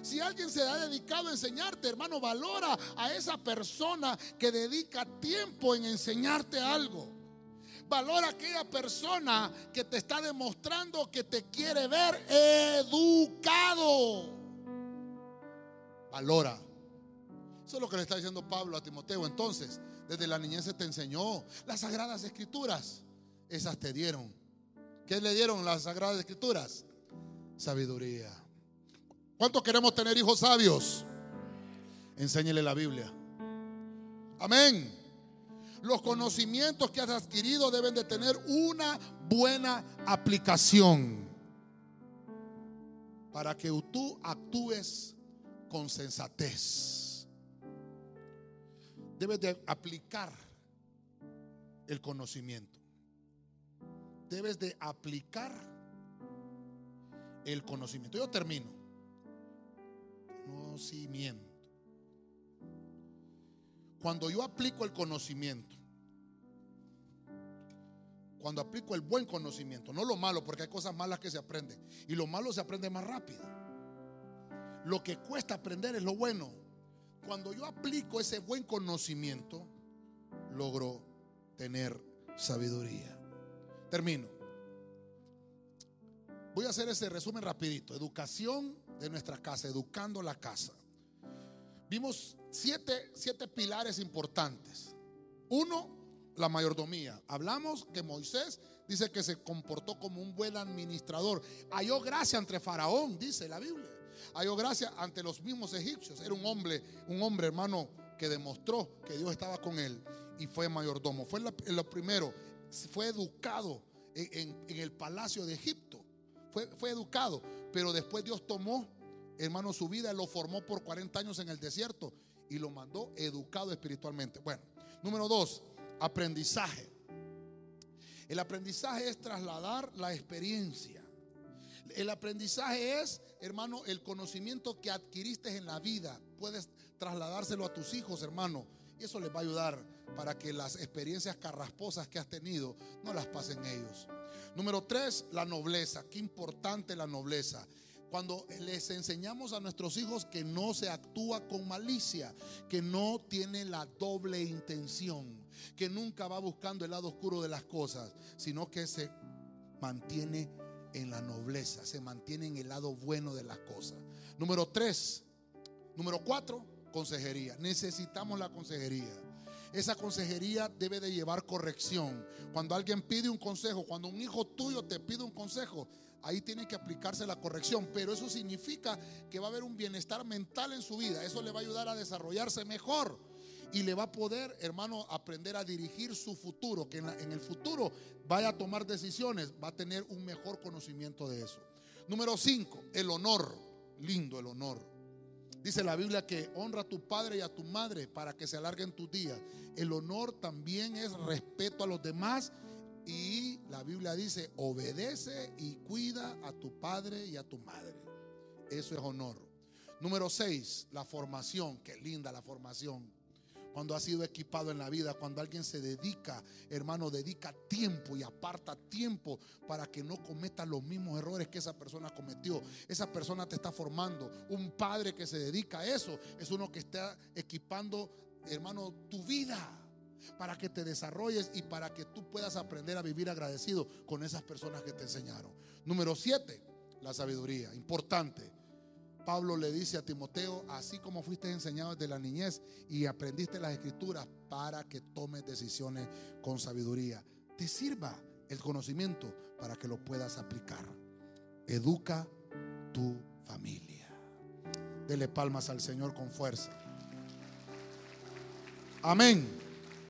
Si alguien se ha dedicado a enseñarte, hermano, valora a esa persona que dedica tiempo en enseñarte algo. Valora a aquella persona que te está demostrando que te quiere ver educado. Valora. Eso es lo que le está diciendo Pablo a Timoteo. Entonces, desde la niñez se te enseñó las sagradas escrituras. Esas te dieron. ¿Qué le dieron las sagradas escrituras? Sabiduría. ¿Cuántos queremos tener hijos sabios? Enséñele la Biblia. Amén. Los conocimientos que has adquirido deben de tener una buena aplicación para que tú actúes con sensatez. Debes de aplicar el conocimiento. Debes de aplicar el conocimiento. Yo termino conocimiento. Cuando yo aplico el conocimiento, cuando aplico el buen conocimiento, no lo malo, porque hay cosas malas que se aprenden, y lo malo se aprende más rápido. Lo que cuesta aprender es lo bueno. Cuando yo aplico ese buen conocimiento, logro tener sabiduría. Termino. Voy a hacer ese resumen rapidito. Educación de nuestra casa, educando la casa. Vimos siete, siete pilares importantes. Uno, la mayordomía. Hablamos que Moisés dice que se comportó como un buen administrador. Halló gracia entre Faraón, dice la Biblia. Halló gracia ante los mismos egipcios. Era un hombre, un hombre hermano que demostró que Dios estaba con él y fue mayordomo. Fue lo primero, fue educado en, el palacio de Egipto. Fue, fue educado. Pero después Dios tomó, hermano, su vida, lo formó por 40 años en el desierto y lo mandó educado espiritualmente. Bueno, número dos, aprendizaje. El aprendizaje es trasladar la experiencia. El aprendizaje es, hermano, el conocimiento que adquiriste en la vida. Puedes trasladárselo a tus hijos, hermano. Y eso les va a ayudar para que las experiencias carrasposas que has tenido no las pasen ellos. Número tres, la nobleza. Qué importante la nobleza. Cuando les enseñamos a nuestros hijos que no se actúa con malicia, que no tiene la doble intención, que nunca va buscando el lado oscuro de las cosas, sino que se mantiene en la nobleza, se mantiene en el lado bueno de las cosas. Número tres, número cuatro, consejería. Necesitamos la consejería. Esa consejería debe de llevar corrección. Cuando alguien pide un consejo, cuando un hijo tuyo te pide un consejo, ahí tiene que aplicarse la corrección. Pero eso significa que va a haber un bienestar mental en su vida. Eso le va a ayudar a desarrollarse mejor. Y le va a poder, hermano, aprender a dirigir su futuro. Que en, el futuro vaya a tomar decisiones, va a tener un mejor conocimiento de eso. Número 5, el honor. Lindo el honor. Dice la Biblia que honra a tu padre y a tu madre para que se alarguen tus días. El honor también es respeto a los demás y la Biblia dice, obedece y cuida a tu padre y a tu madre. Eso es honor. Número 6, la formación. Qué linda la formación cuando ha sido equipado en la vida, cuando alguien se dedica, hermano, dedica tiempo y aparta tiempo para que no cometa los mismos errores que esa persona cometió. Esa persona te está formando. Un padre que se dedica a eso es uno que está equipando, hermano, tu vida para que te desarrolles y para que tú puedas aprender a vivir agradecido con esas personas que te enseñaron. Número siete, la sabiduría, importante. Pablo le dice a Timoteo, así como fuiste enseñado desde la niñez y aprendiste las escrituras para que tomes decisiones con sabiduría, te sirva el conocimiento para que lo puedas aplicar. Educa tu familia. Dele palmas al Señor con fuerza. Amén.